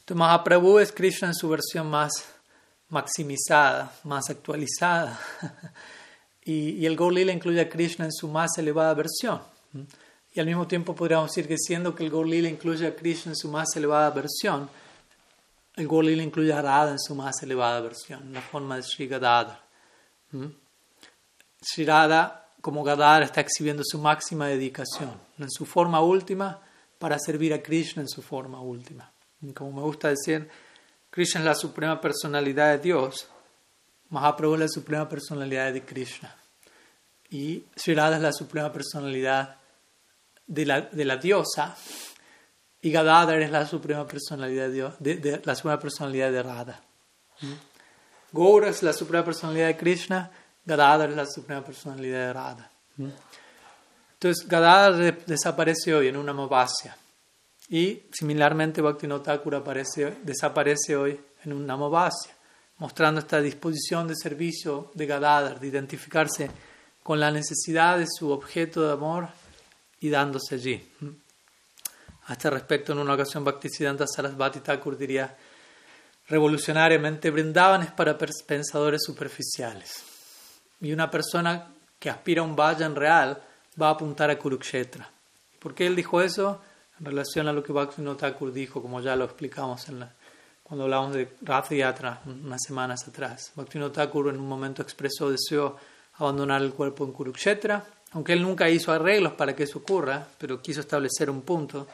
Entonces Mahaprabhu es Krishna en su versión más maximizada, más actualizada. [laughs] Y, el Gaur Lila incluye a Krishna en su más elevada versión. Y al mismo tiempo podríamos decir que siendo que el Gaur Lila incluye a Krishna en su más elevada versión, el Gaur Lila incluye a Radha en su más elevada versión, en la forma de Sri Gadadhar. Sri Radha, como Gadadhar, está exhibiendo su máxima dedicación en su forma última para servir a Krishna en su forma última. como me gusta decir, Krishna es la suprema personalidad de Dios Mahaprabhu es la suprema personalidad de Krishna. Y Sri Radha es la suprema personalidad de la, de la diosa. Y Gadadhar es la suprema personalidad de, de, la suprema personalidad de Radha. Gaura es la suprema personalidad de Krishna. Gadadhar es la suprema personalidad de Radha. Entonces, Gadadhar desaparece hoy en una Mavasya. Y similarmente, Bhaktivinoda Thakur aparece, desaparece hoy en una Amavasya mostrando esta disposición de servicio de Gadadhar, de identificarse con la necesidad de su objeto de amor y dándose allí. A este respecto, en una ocasión, Bhaktisiddhanta Sarasvati Thakur diría, revolucionariamente, brindaban es para pensadores superficiales. Y una persona que aspira a un vayan real va a apuntar a Kurukshetra. ¿Por qué él dijo eso? En relación a lo que Bhaktivinoda Thakur dijo, como ya lo explicamos cuando hablamos de Rath Yatra unas semanas atrás. Bhaktivinoda Thakur en un momento expresó deseo abandonar el cuerpo en Kurukshetra, aunque él nunca hizo arreglos para que eso ocurra, pero quiso establecer un punto.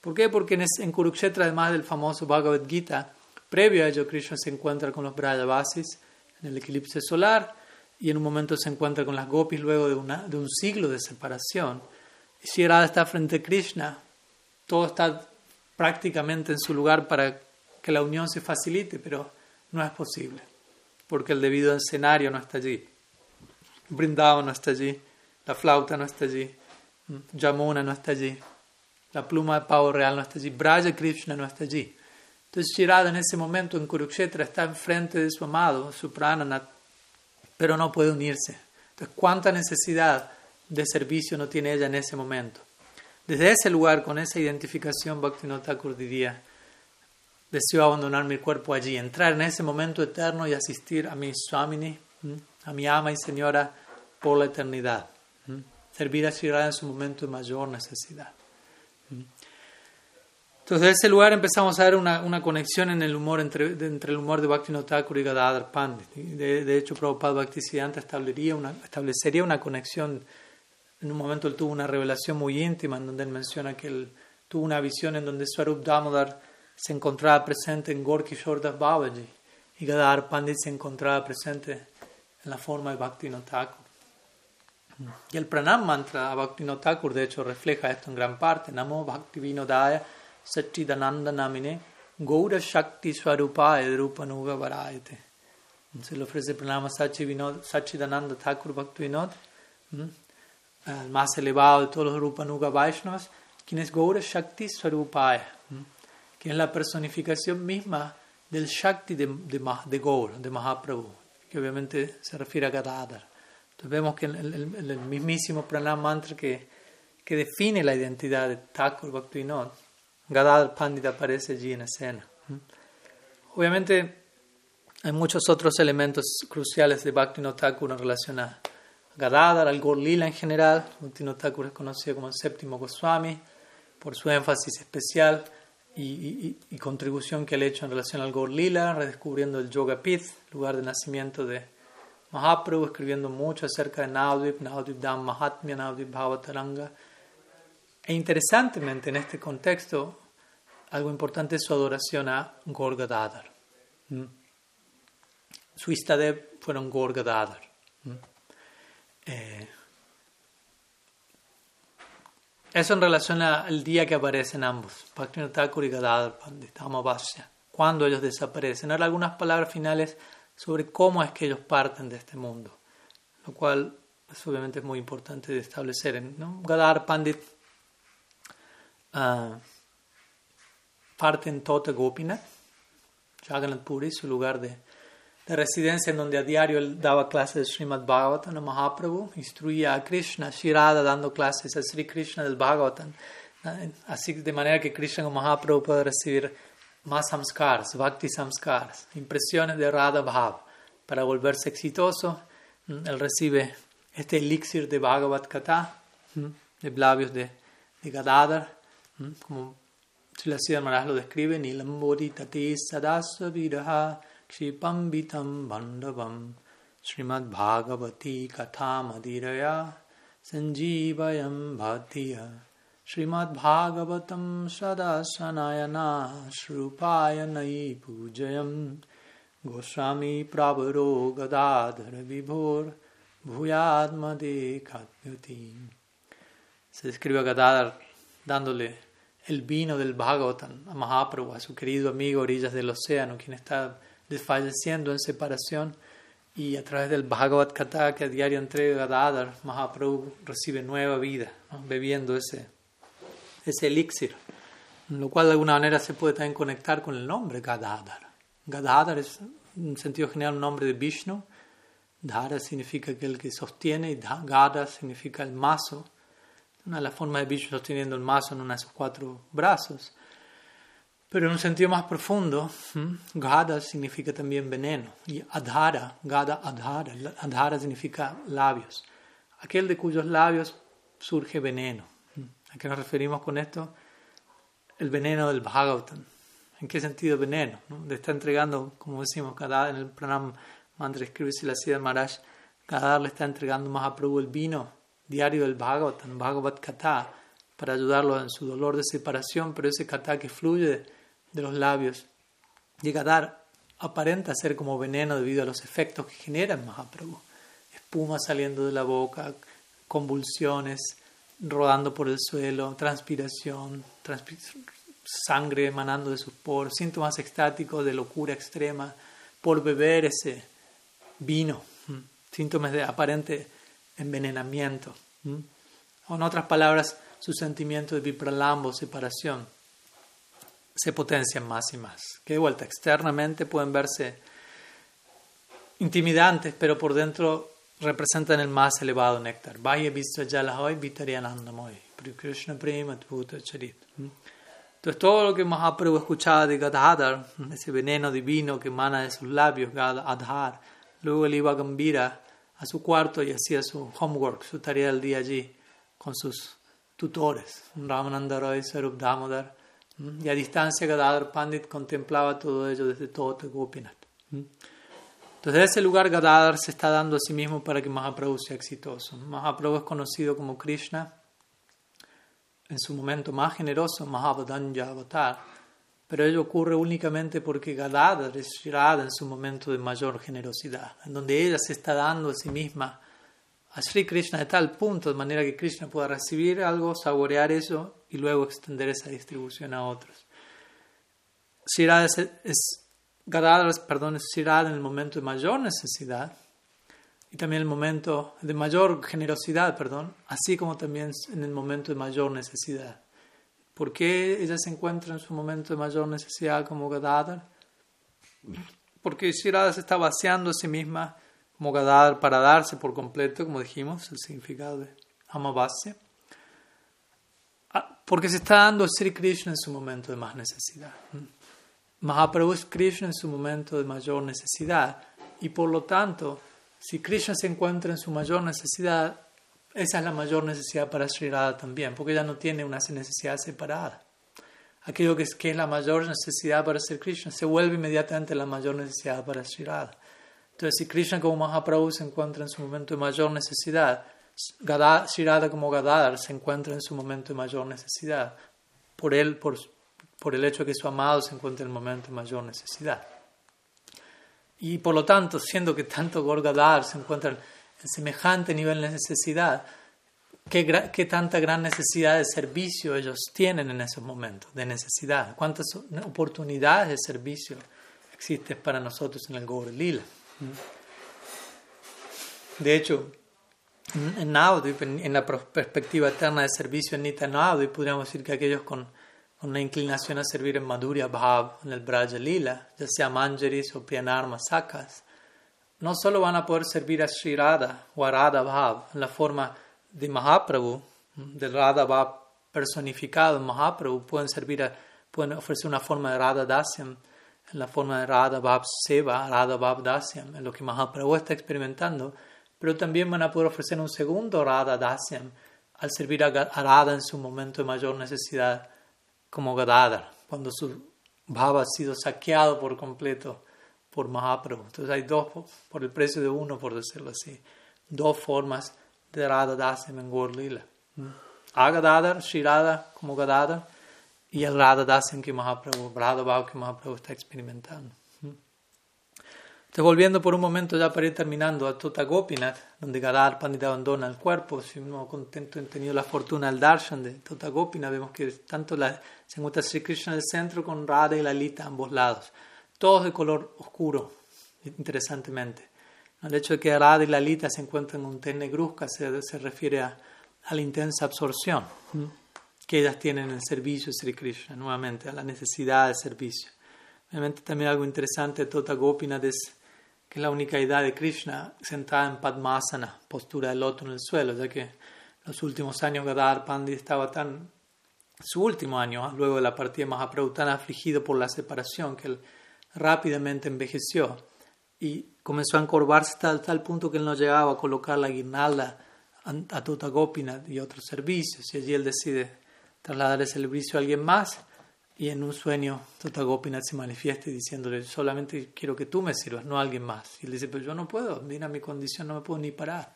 ¿Por qué? Porque en, Kurukshetra, además del famoso Bhagavad Gita, previo a ello Krishna se encuentra con los Brajavasis en el eclipse solar y en un momento se encuentra con las gopis luego de, una, de un siglo de separación. Y si Radha está frente a Krishna, todo está prácticamente en su lugar para que la unión se facilite, pero no es posible, porque el debido escenario no está allí. Brindavan no está allí, la flauta no está allí, Yamuna no está allí, la pluma de pavo real no está allí, Braja Krishna no está allí. Entonces Shirada en ese momento en Kurukshetra está enfrente de su amado, su prananat, pero no puede unirse. Entonces, ¿cuánta necesidad de servicio no tiene ella en ese momento? Desde ese lugar, con esa identificación, Bhaktivinoda Thakur diría, deseo abandonar mi cuerpo allí, entrar en ese momento eterno y asistir a mi Swamini, a mi ama y señora por la eternidad. Servir a Shirada en su momento de mayor necesidad. Entonces, de ese lugar empezamos a ver una, una conexión en el humor entre, entre el humor de Bhaktivinoda Thakur y Gadadhar Pandit. De, de hecho, Prabhupada Bhaktisiddhanta establecería una, establecería una conexión. En un momento él tuvo una revelación muy íntima en donde él menciona que él tuvo una visión en donde Swarup Damodar se encontraba presente en Gorky Shordas Babaji y Gadadhar Pandit se encontraba presente en la forma de Bhaktivinoda Thakur. Y el pranam mantra a Bhaktivinoda Thakur de hecho refleja esto en gran parte. Namo Bhaktivinodaya Satchidananda Namine Gaura Shakti Swarupaya Rupanuga Varayate. Se le ofrece pranama Satchidananda Thakur Bhaktivinod, el más elevado de todos los Rupanuga Vaishnavas, quien es Gaura Shakti Swarupaya, quien es la personificación misma del Shakti de, de, de Gaur, de Mahaprabhu, que obviamente se refiere a Gadadhar. Entonces vemos que el, el, mismísimo pranam mantra que, que define la identidad de Thakur Bhaktivinoda Gadadhar Pandit aparece allí en escena. Obviamente hay muchos otros elementos cruciales de Bhaktivinoda Thakur en relación a Gadadhar, al Gaur Lila en general. Bhaktivinoda Thakur es conocido como el séptimo Goswami por su énfasis especial y, contribución que ha hecho en relación al Gaur Lila, redescubriendo el Yoga Pith, lugar de nacimiento de Mahaprabhu, escribiendo mucho acerca de Navdip, Navdip Dham Mahatmya, Navdip Bhavataranga e interesantemente, en este contexto, algo importante es su adoración a Gorgadadar. ¿Mm? Su Istadev fueron Gorgadadar. ¿Mm? Eh, eso en relación al día que aparecen ambos, Bhaktivinoda Thakur y Gadadhar Pandit, cuando ellos desaparecen. Ahora algunas palabras finales sobre cómo es que ellos parten de este mundo, lo cual pues, obviamente es muy importante de establecer. ¿no? Gadadhar Pandit uh, parte en Tota Gopinath, Jagannath Puri, su lugar de, de, residencia en donde a diario él daba clases de Srimad Bhagavatam a Mahaprabhu, instruía a Krishna, Shirada dando clases a Sri Krishna del Bhagavatam, así de manera que Krishna o Mahaprabhu puede recibir más samskars, bhakti samskars, impresiones de Radha Bhav. Para volverse exitoso, mm, él recibe este elixir de Bhagavad Kata, mm, de labios de, de Gadadhar, como Srila Maharaj lo describe, Nilambori tati sadasa viraha kshipam vitam bandavam Srimad Bhagavati katha madiraya sanjivayam bhatiya Pujayam Goswami prabharo gadadhara vibhor bhuyadmade katmyati Se describe a Gadadhar dándole el vino del Bhagavatam a Mahaprabhu, a su querido amigo orillas del océano, quien está desfalleciendo en separación. Y a través del Bhagavad Kata que a diario entrega Gadadhar, Mahaprabhu recibe nueva vida, bebiendo ese, ese elixir. Lo cual de alguna manera se puede también conectar con el nombre Gadadhar. Gadadhar es en sentido general un nombre de Vishnu. Dhara significa aquel que sostiene y Gada significa el mazo una la forma de Vishnu sosteniendo el mazo en uno de sus cuatro brazos. Pero en un sentido más profundo, Gada significa también veneno. Y Adhara, Gada Adhara, Adhara significa labios. Aquel de cuyos labios surge veneno. ¿A qué nos referimos con esto? El veneno del Bhagavatam. ¿En qué sentido veneno? Le está entregando, como decimos, cada en el pranam mantra escribe la ciudad Maharaj, cada le está entregando más a Prabhu el vino diario del Bhagavatam, Bhagavad Kata, para ayudarlo en su dolor de separación, pero ese kata que fluye de, los labios llega a dar, aparenta ser como veneno debido a los efectos que genera el Mahaprabhu. Espuma saliendo de la boca, convulsiones, rodando por el suelo, transpiración, sangre emanando de sus poros, síntomas extáticos de locura extrema por beber ese vino, síntomas de aparente envenenamiento. O en otras palabras, su sentimiento de vipralambo, separación, se potencian más y más. Que de vuelta, externamente pueden verse intimidantes, pero por dentro representan el más elevado néctar. Vaya hoy, Krishna Prema Charit. Entonces todo lo que Mahaprabhu escuchaba de Gadadhar, ese veneno divino que emana de sus labios, Gadadhar, luego él iba a Gambira a su cuarto y hacía su homework, su tarea del día allí, con sus tutores, Ramananda Roy, Sarup Damodar, y a distancia Gadadhar Pandit contemplaba todo ello desde todo Gopinath. Entonces, de ese lugar Gadadhar se está dando a sí mismo para que Mahaprabhu sea exitoso. Mahaprabhu es conocido como Krishna en su momento más generoso, Mahabodhanja Avatar, pero ello ocurre únicamente porque Gadadhar es Shirada en su momento de mayor generosidad, en donde ella se está dando a sí misma a Sri Krishna de tal punto, de manera que Krishna pueda recibir algo, saborear eso y luego extender esa distribución a otros. Shirada es Gadadhar, perdón, es en el momento de mayor necesidad y también el momento de mayor generosidad, perdón, así como también en el momento de mayor necesidad. ¿Por qué ella se encuentra en su momento de mayor necesidad como Gadadhar? Porque Shirada se está vaciando a sí misma como Gadadhar para darse por completo, como dijimos, el significado de Amavasya. Ah, porque se está dando Sri Krishna en su momento de más necesidad. Mahaprabhu es Krishna en su momento de mayor necesidad y por lo tanto, si Krishna se encuentra en su mayor necesidad, esa es la mayor necesidad para Sri Radha también, porque ella no tiene una necesidad separada. Aquello que es, que es la mayor necesidad para ser Krishna se vuelve inmediatamente la mayor necesidad para Sri Radha. Entonces, si Krishna como Mahaprabhu se encuentra en su momento de mayor necesidad, Sri Radha como Gadadhar se encuentra en su momento de mayor necesidad. Por él, por, por el hecho de que su amado se encuentra en el momento de mayor necesidad. Y por lo tanto, siendo que tanto Gorgadar se encuentran en semejante nivel de necesidad, ¿qué, ¿qué, tanta gran necesidad de servicio ellos tienen en esos momentos de necesidad? ¿Cuántas oportunidades de servicio existen para nosotros en el Gaur? De hecho, en Naudi, en la perspectiva eterna de servicio en Nita Naudi, podríamos decir que aquellos con una inclinación a servir en Madhurya Bhav, en el Braja Lila, ya sea Manjaris o Priyanarma Sakas, no solo van a poder servir a Sri Radha o a Radha Bhav en la forma de Mahaprabhu, del Radha Bhav personificado en Mahaprabhu, pueden servir a, pueden ofrecer una forma de Radha Dasyam en la forma de Radha Bhav Seva, Radha Bhav Dasyam, en lo que Mahaprabhu está experimentando, pero también van a poder ofrecer un segundo Radha Dasyam al servir a Radha en su momento de mayor necesidad como Gadadhar, cuando su bhava ha sido saqueado por completo por Mahaprabhu. Entonces hay dos, por el precio de uno, por decirlo así, dos formas de Radha Dasyam en Gaur Lila. A Gadadhar, Shirada como Gadadhar, y el Radha Dasyam que Mahaprabhu, Radha Bhav que Mahaprabhu está experimentando. Entonces, volviendo por un momento ya para ir terminando a Tota Gopinath, donde Gadar Pandit abandona el cuerpo, si uno contento en tenido la fortuna del darshan de Tota Gopinath, vemos que tanto la, se encuentra Sri Krishna en el centro con Radha y Lalita a ambos lados, todos de color oscuro, interesantemente. El hecho de que Radha y Lalita se encuentren en un té negruzca se, se refiere a, la intensa absorción que ellas tienen en el servicio de Sri Krishna, nuevamente, a la necesidad de servicio. Obviamente también algo interesante de Tota Gopinath es que es la única idea de Krishna sentada en Padmasana, postura de loto en el suelo, ya que los últimos años Gadadhar Pandit estaba tan, su último año, luego de la partida de Mahaprabhu, tan afligido por la separación que él rápidamente envejeció y comenzó a encorvarse hasta tal punto que él no llegaba a colocar la guirnalda a Gopinath y otros servicios. Y allí él decide trasladar ese servicio a alguien más. Y en un sueño, Tota Gopinath se manifiesta diciéndole: Solamente quiero que tú me sirvas, no a alguien más. Y él dice: Pero yo no puedo, mira mi condición, no me puedo ni parar.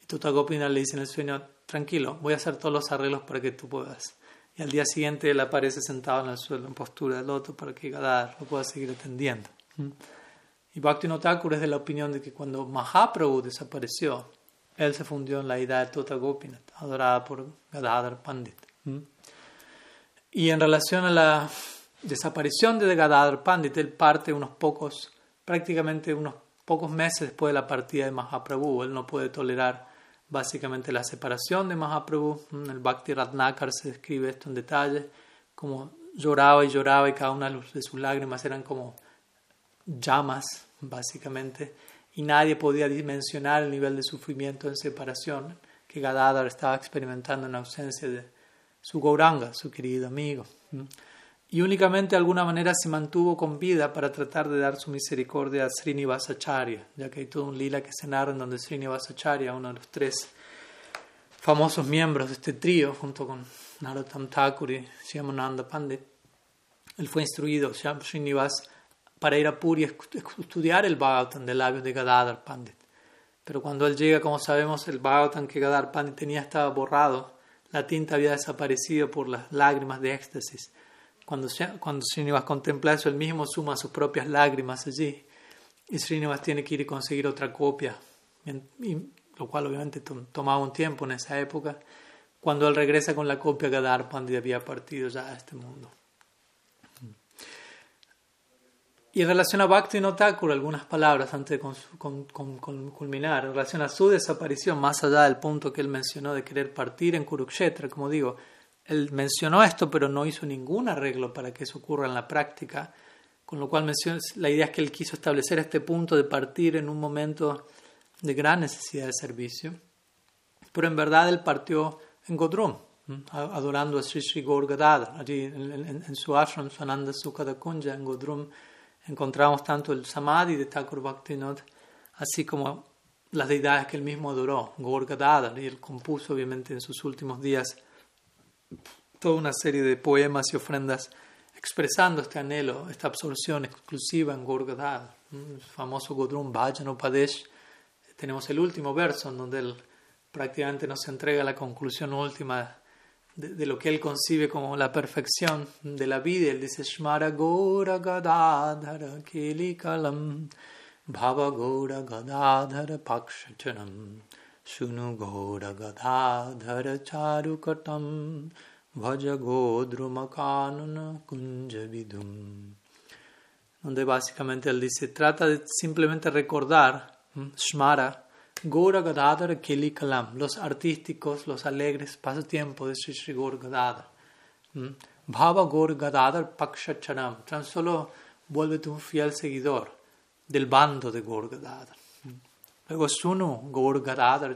Y Tota Gopinath le dice en el sueño: Tranquilo, voy a hacer todos los arreglos para que tú puedas. Y al día siguiente él aparece sentado en el suelo en postura de loto para que Gadar lo pueda seguir atendiendo. ¿Mm? Y Bhakti Thakur es de la opinión de que cuando Mahaprabhu desapareció, él se fundió en la idea de Tota Gopinath, adorada por Gadadhar Pandit. Y en relación a la desaparición de Gadadhar Pandit, él parte unos pocos, prácticamente unos pocos meses después de la partida de Mahaprabhu. Él no puede tolerar básicamente la separación de Mahaprabhu. El Bhakti Ratnakar se describe esto en detalle, como lloraba y lloraba y cada una de sus lágrimas eran como llamas, básicamente y nadie podía dimensionar el nivel de sufrimiento en separación que Gadadhar estaba experimentando en ausencia de su Gauranga, su querido amigo. Y únicamente de alguna manera se mantuvo con vida para tratar de dar su misericordia a Srinivasacharya, ya que hay todo un lila que se narra en donde Srinivasacharya, uno de los tres famosos miembros de este trío, junto con Narottam Thakur y Shyamananda Pandit, él fue instruido, Srinivas para ir a Puri a estudiar el Bhagavatam del labio de Gadadhar Pandit. Pero cuando él llega, como sabemos, el Bhagavatam que Gadadhar Pandit tenía estaba borrado, la tinta había desaparecido por las lágrimas de éxtasis. Cuando, cuando Srinivas contempla eso, él mismo suma sus propias lágrimas allí. Y Srinivas tiene que ir y conseguir otra copia, lo cual obviamente tomaba un tiempo en esa época. Cuando él regresa con la copia, Gadadhar Pandit había partido ya a este mundo. Y en relación a Bhakti Thakur, algunas palabras antes de culminar. En relación a su desaparición, más allá del punto que él mencionó de querer partir en Kurukshetra, como digo, él mencionó esto, pero no hizo ningún arreglo para que eso ocurra en la práctica. Con lo cual la idea es que él quiso establecer este punto de partir en un momento de gran necesidad de servicio. Pero en verdad él partió en Godrum, adorando a Sri Sri Gaur allí en, su ashram, Sananda Kunja, en Godrum encontramos tanto el Samadhi de Thakur Bhaktivinoda, así como las deidades que él mismo adoró, Gaur y él compuso obviamente en sus últimos días toda una serie de poemas y ofrendas expresando este anhelo, esta absorción exclusiva en Gaur el famoso Godrum Bhajan Upadesh. Tenemos el último verso en donde él prácticamente nos entrega la conclusión última de, lo que él concibe como la perfección de la vida. Él dice, Shmara Gora Gadadhara Kelikalam Bhava Gora Gadadhara Pakshachanam Shunu Gora Gadadhara Charukatam Vaja Godrumakanana Kunjavidum. Donde básicamente él dice, trata de simplemente recordar, Shmara, Gora Gadadhar Keli Kalam, los artísticos, los alegres pasatiempos de Sri Sri Gaur Gadadhar. ¿Mm? Bhava Gaur Gadadhar Pakshachanam, tan solo vuélvete un fiel seguidor del bando de Gaur Gadadhar. ¿Mm? Luego Sunu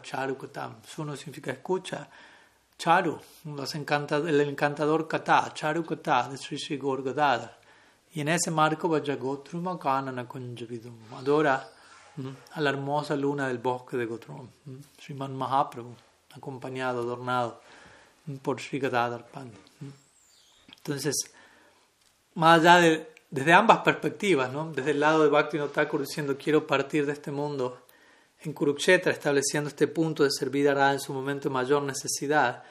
Charu Katam, Sunu significa escucha, Charu, los el encantador Kata, Charu Kata de Sri Sri Gaur Gadadhar. Y en ese marco Vajagotruma Kanana Kunjavidum, adora a la hermosa luna del bosque de Gotrom, Sriman Mahaprabhu, acompañado, adornado por Sri Gadadhar. Entonces, más allá de, desde ambas perspectivas, ¿no? desde el lado de Bhakti Thakur diciendo quiero partir de este mundo en Kurukshetra, estableciendo este punto de servir a Radha en su momento de mayor necesidad,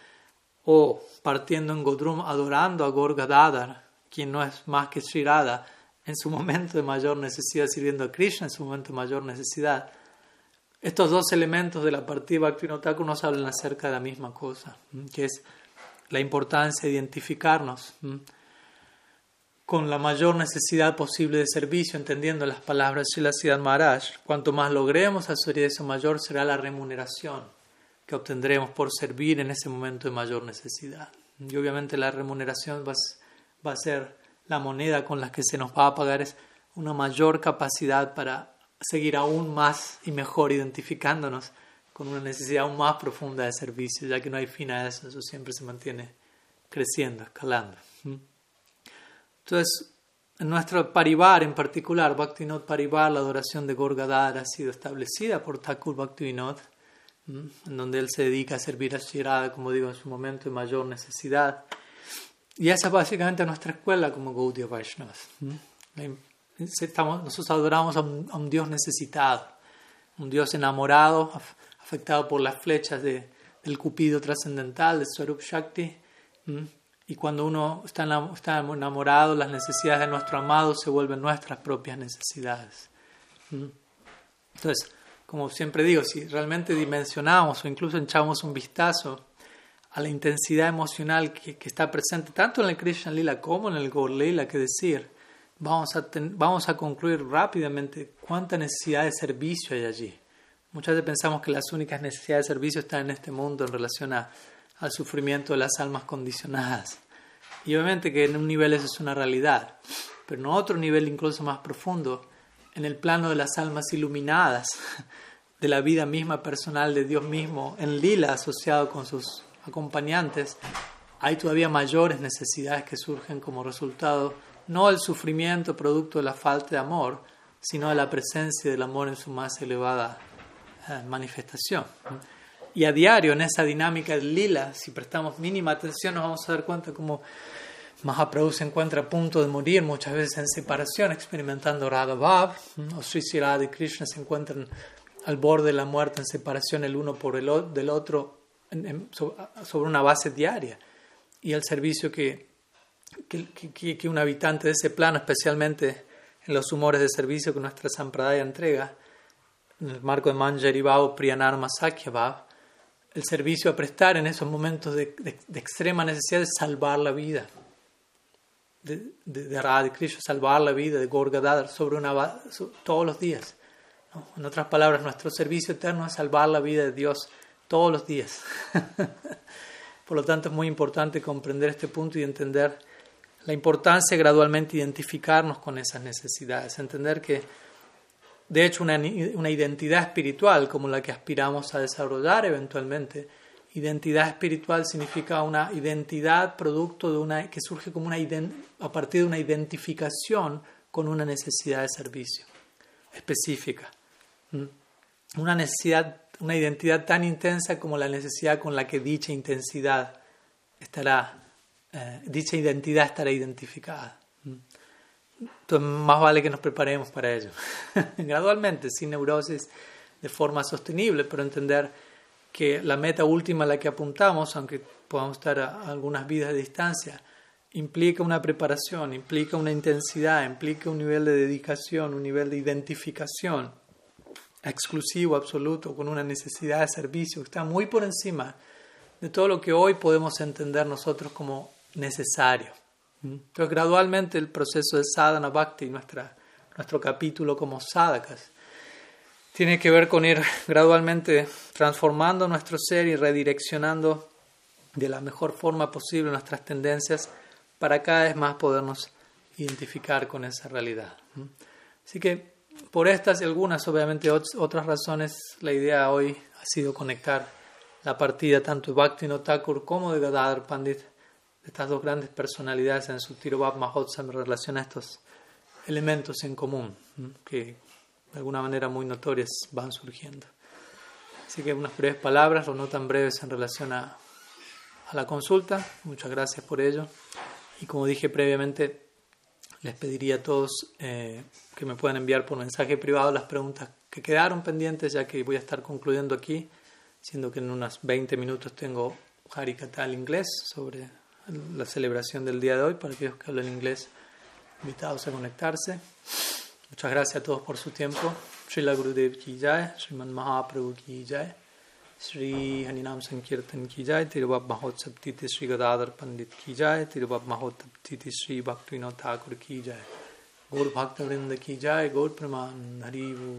o partiendo en Godrum adorando a Gaur Gadadhar, quien no es más que Sri Radha, en su momento de mayor necesidad, sirviendo a Krishna en su momento de mayor necesidad. Estos dos elementos de la partida Bhaktivinoda nos hablan acerca de la misma cosa, que es la importancia de identificarnos con la mayor necesidad posible de servicio, entendiendo las palabras de la Siddhartha Maharaj. Cuanto más logremos hacer eso, mayor será la remuneración que obtendremos por servir en ese momento de mayor necesidad. Y obviamente la remuneración va a ser la moneda con la que se nos va a pagar es una mayor capacidad para seguir aún más y mejor identificándonos con una necesidad aún más profunda de servicio, ya que no hay fin a eso, eso siempre se mantiene creciendo, escalando. Entonces, en nuestro parivar en particular, Bhaktivinoda Parivar, la adoración de Gorgadhar ha sido establecida por Thakur Bhaktivinoda, en donde él se dedica a servir a Shirada, como digo, en su momento de mayor necesidad. Y esa es básicamente nuestra escuela como Gaudiya Vaishnavas. Estamos, nosotros adoramos a un, Dios necesitado, un Dios enamorado, afectado por las flechas de, del cupido trascendental, de Swarup Shakti. Y cuando uno está enamorado, las necesidades de nuestro amado se vuelven nuestras propias necesidades. Entonces, como siempre digo, si realmente dimensionamos o incluso echamos un vistazo a la intensidad emocional que, está presente tanto en el Krishna Lila como en el Gaur Lila, que decir, vamos a, vamos a concluir rápidamente cuánta necesidad de servicio hay allí. Muchas veces pensamos que las únicas necesidades de servicio están en este mundo en relación a, al sufrimiento de las almas condicionadas. Y obviamente que en un nivel eso es una realidad, pero en otro nivel incluso más profundo, en el plano de las almas iluminadas, de la vida misma personal de Dios mismo, en lila asociado con sus acompañantes, hay todavía mayores necesidades que surgen como resultado no del sufrimiento producto de la falta de amor, sino de la presencia del amor en su más elevada eh, manifestación. Y a diario, en esa dinámica de lila, si prestamos mínima atención, nos vamos a dar cuenta cómo Mahaprabhu se encuentra a punto de morir, muchas veces en separación, experimentando Radha o Sri Radha y Krishna se encuentran al borde de la muerte en separación el uno por el del otro sobre una base diaria y el servicio que, que, que, un habitante de ese plano, especialmente en los humores de servicio que nuestra Sampradaya entrega, en el marco de Manjari Bhav, Priyanarma Sakya el servicio a prestar en esos momentos de, de, extrema necesidad de salvar la vida, de, de, de Krishna, salvar la vida, de Gorgadadar, sobre una todos los días. En otras palabras, nuestro servicio eterno es salvar la vida de Dios todos los días. [laughs] Por lo tanto, es muy importante comprender este punto y entender la importancia de gradualmente identificarnos con esas necesidades, entender que, de hecho, una, una identidad espiritual como la que aspiramos a desarrollar eventualmente, identidad espiritual significa una identidad producto de una que surge como una a partir de una identificación con una necesidad de servicio específica. Una necesidad una identidad tan intensa como la necesidad con la que dicha intensidad estará, eh, dicha identidad estará identificada. Entonces, más vale que nos preparemos para ello, [laughs] gradualmente, sin neurosis, de forma sostenible, pero entender que la meta última a la que apuntamos, aunque podamos estar a algunas vidas de distancia, implica una preparación, implica una intensidad, implica un nivel de dedicación, un nivel de identificación exclusivo, absoluto, con una necesidad de servicio que está muy por encima de todo lo que hoy podemos entender nosotros como necesario. Entonces, gradualmente el proceso de sadhana bhakti, nuestra, nuestro capítulo como sadhakas, tiene que ver con ir [laughs] gradualmente transformando nuestro ser y redireccionando de la mejor forma posible nuestras tendencias para cada vez más podernos identificar con esa realidad. Así que por estas y algunas, obviamente, otras razones, la idea hoy ha sido conectar la partida tanto de Bhakti Thakur como de Gadadhar Pandit, de estas dos grandes personalidades en su Tirobab Mahotsam en relación a estos elementos en común que de alguna manera muy notorias van surgiendo. Así que unas breves palabras, o no tan breves, en relación a, a la consulta. Muchas gracias por ello. Y como dije previamente, les pediría a todos eh, que me puedan enviar por mensaje privado las preguntas que quedaron pendientes, ya que voy a estar concluyendo aquí, siendo que en unos 20 minutos tengo Harikatal inglés sobre la celebración del día de hoy, para aquellos que hablan inglés, invitados a conectarse. Muchas gracias a todos por su tiempo. Srila Gurudev ki jai, Sri Sriman Mahaprabhu ki jai, Sri Haninam Sankirtan ki jai, Tirubab Mahotsav Titi Sri Gadadhar Pandit ki jai, Tirubab Mahotsav Titi Sri Bhaktivinoda Thakur ki jai. गौर भक्त वृंद की जय गौर प्रमाण हरि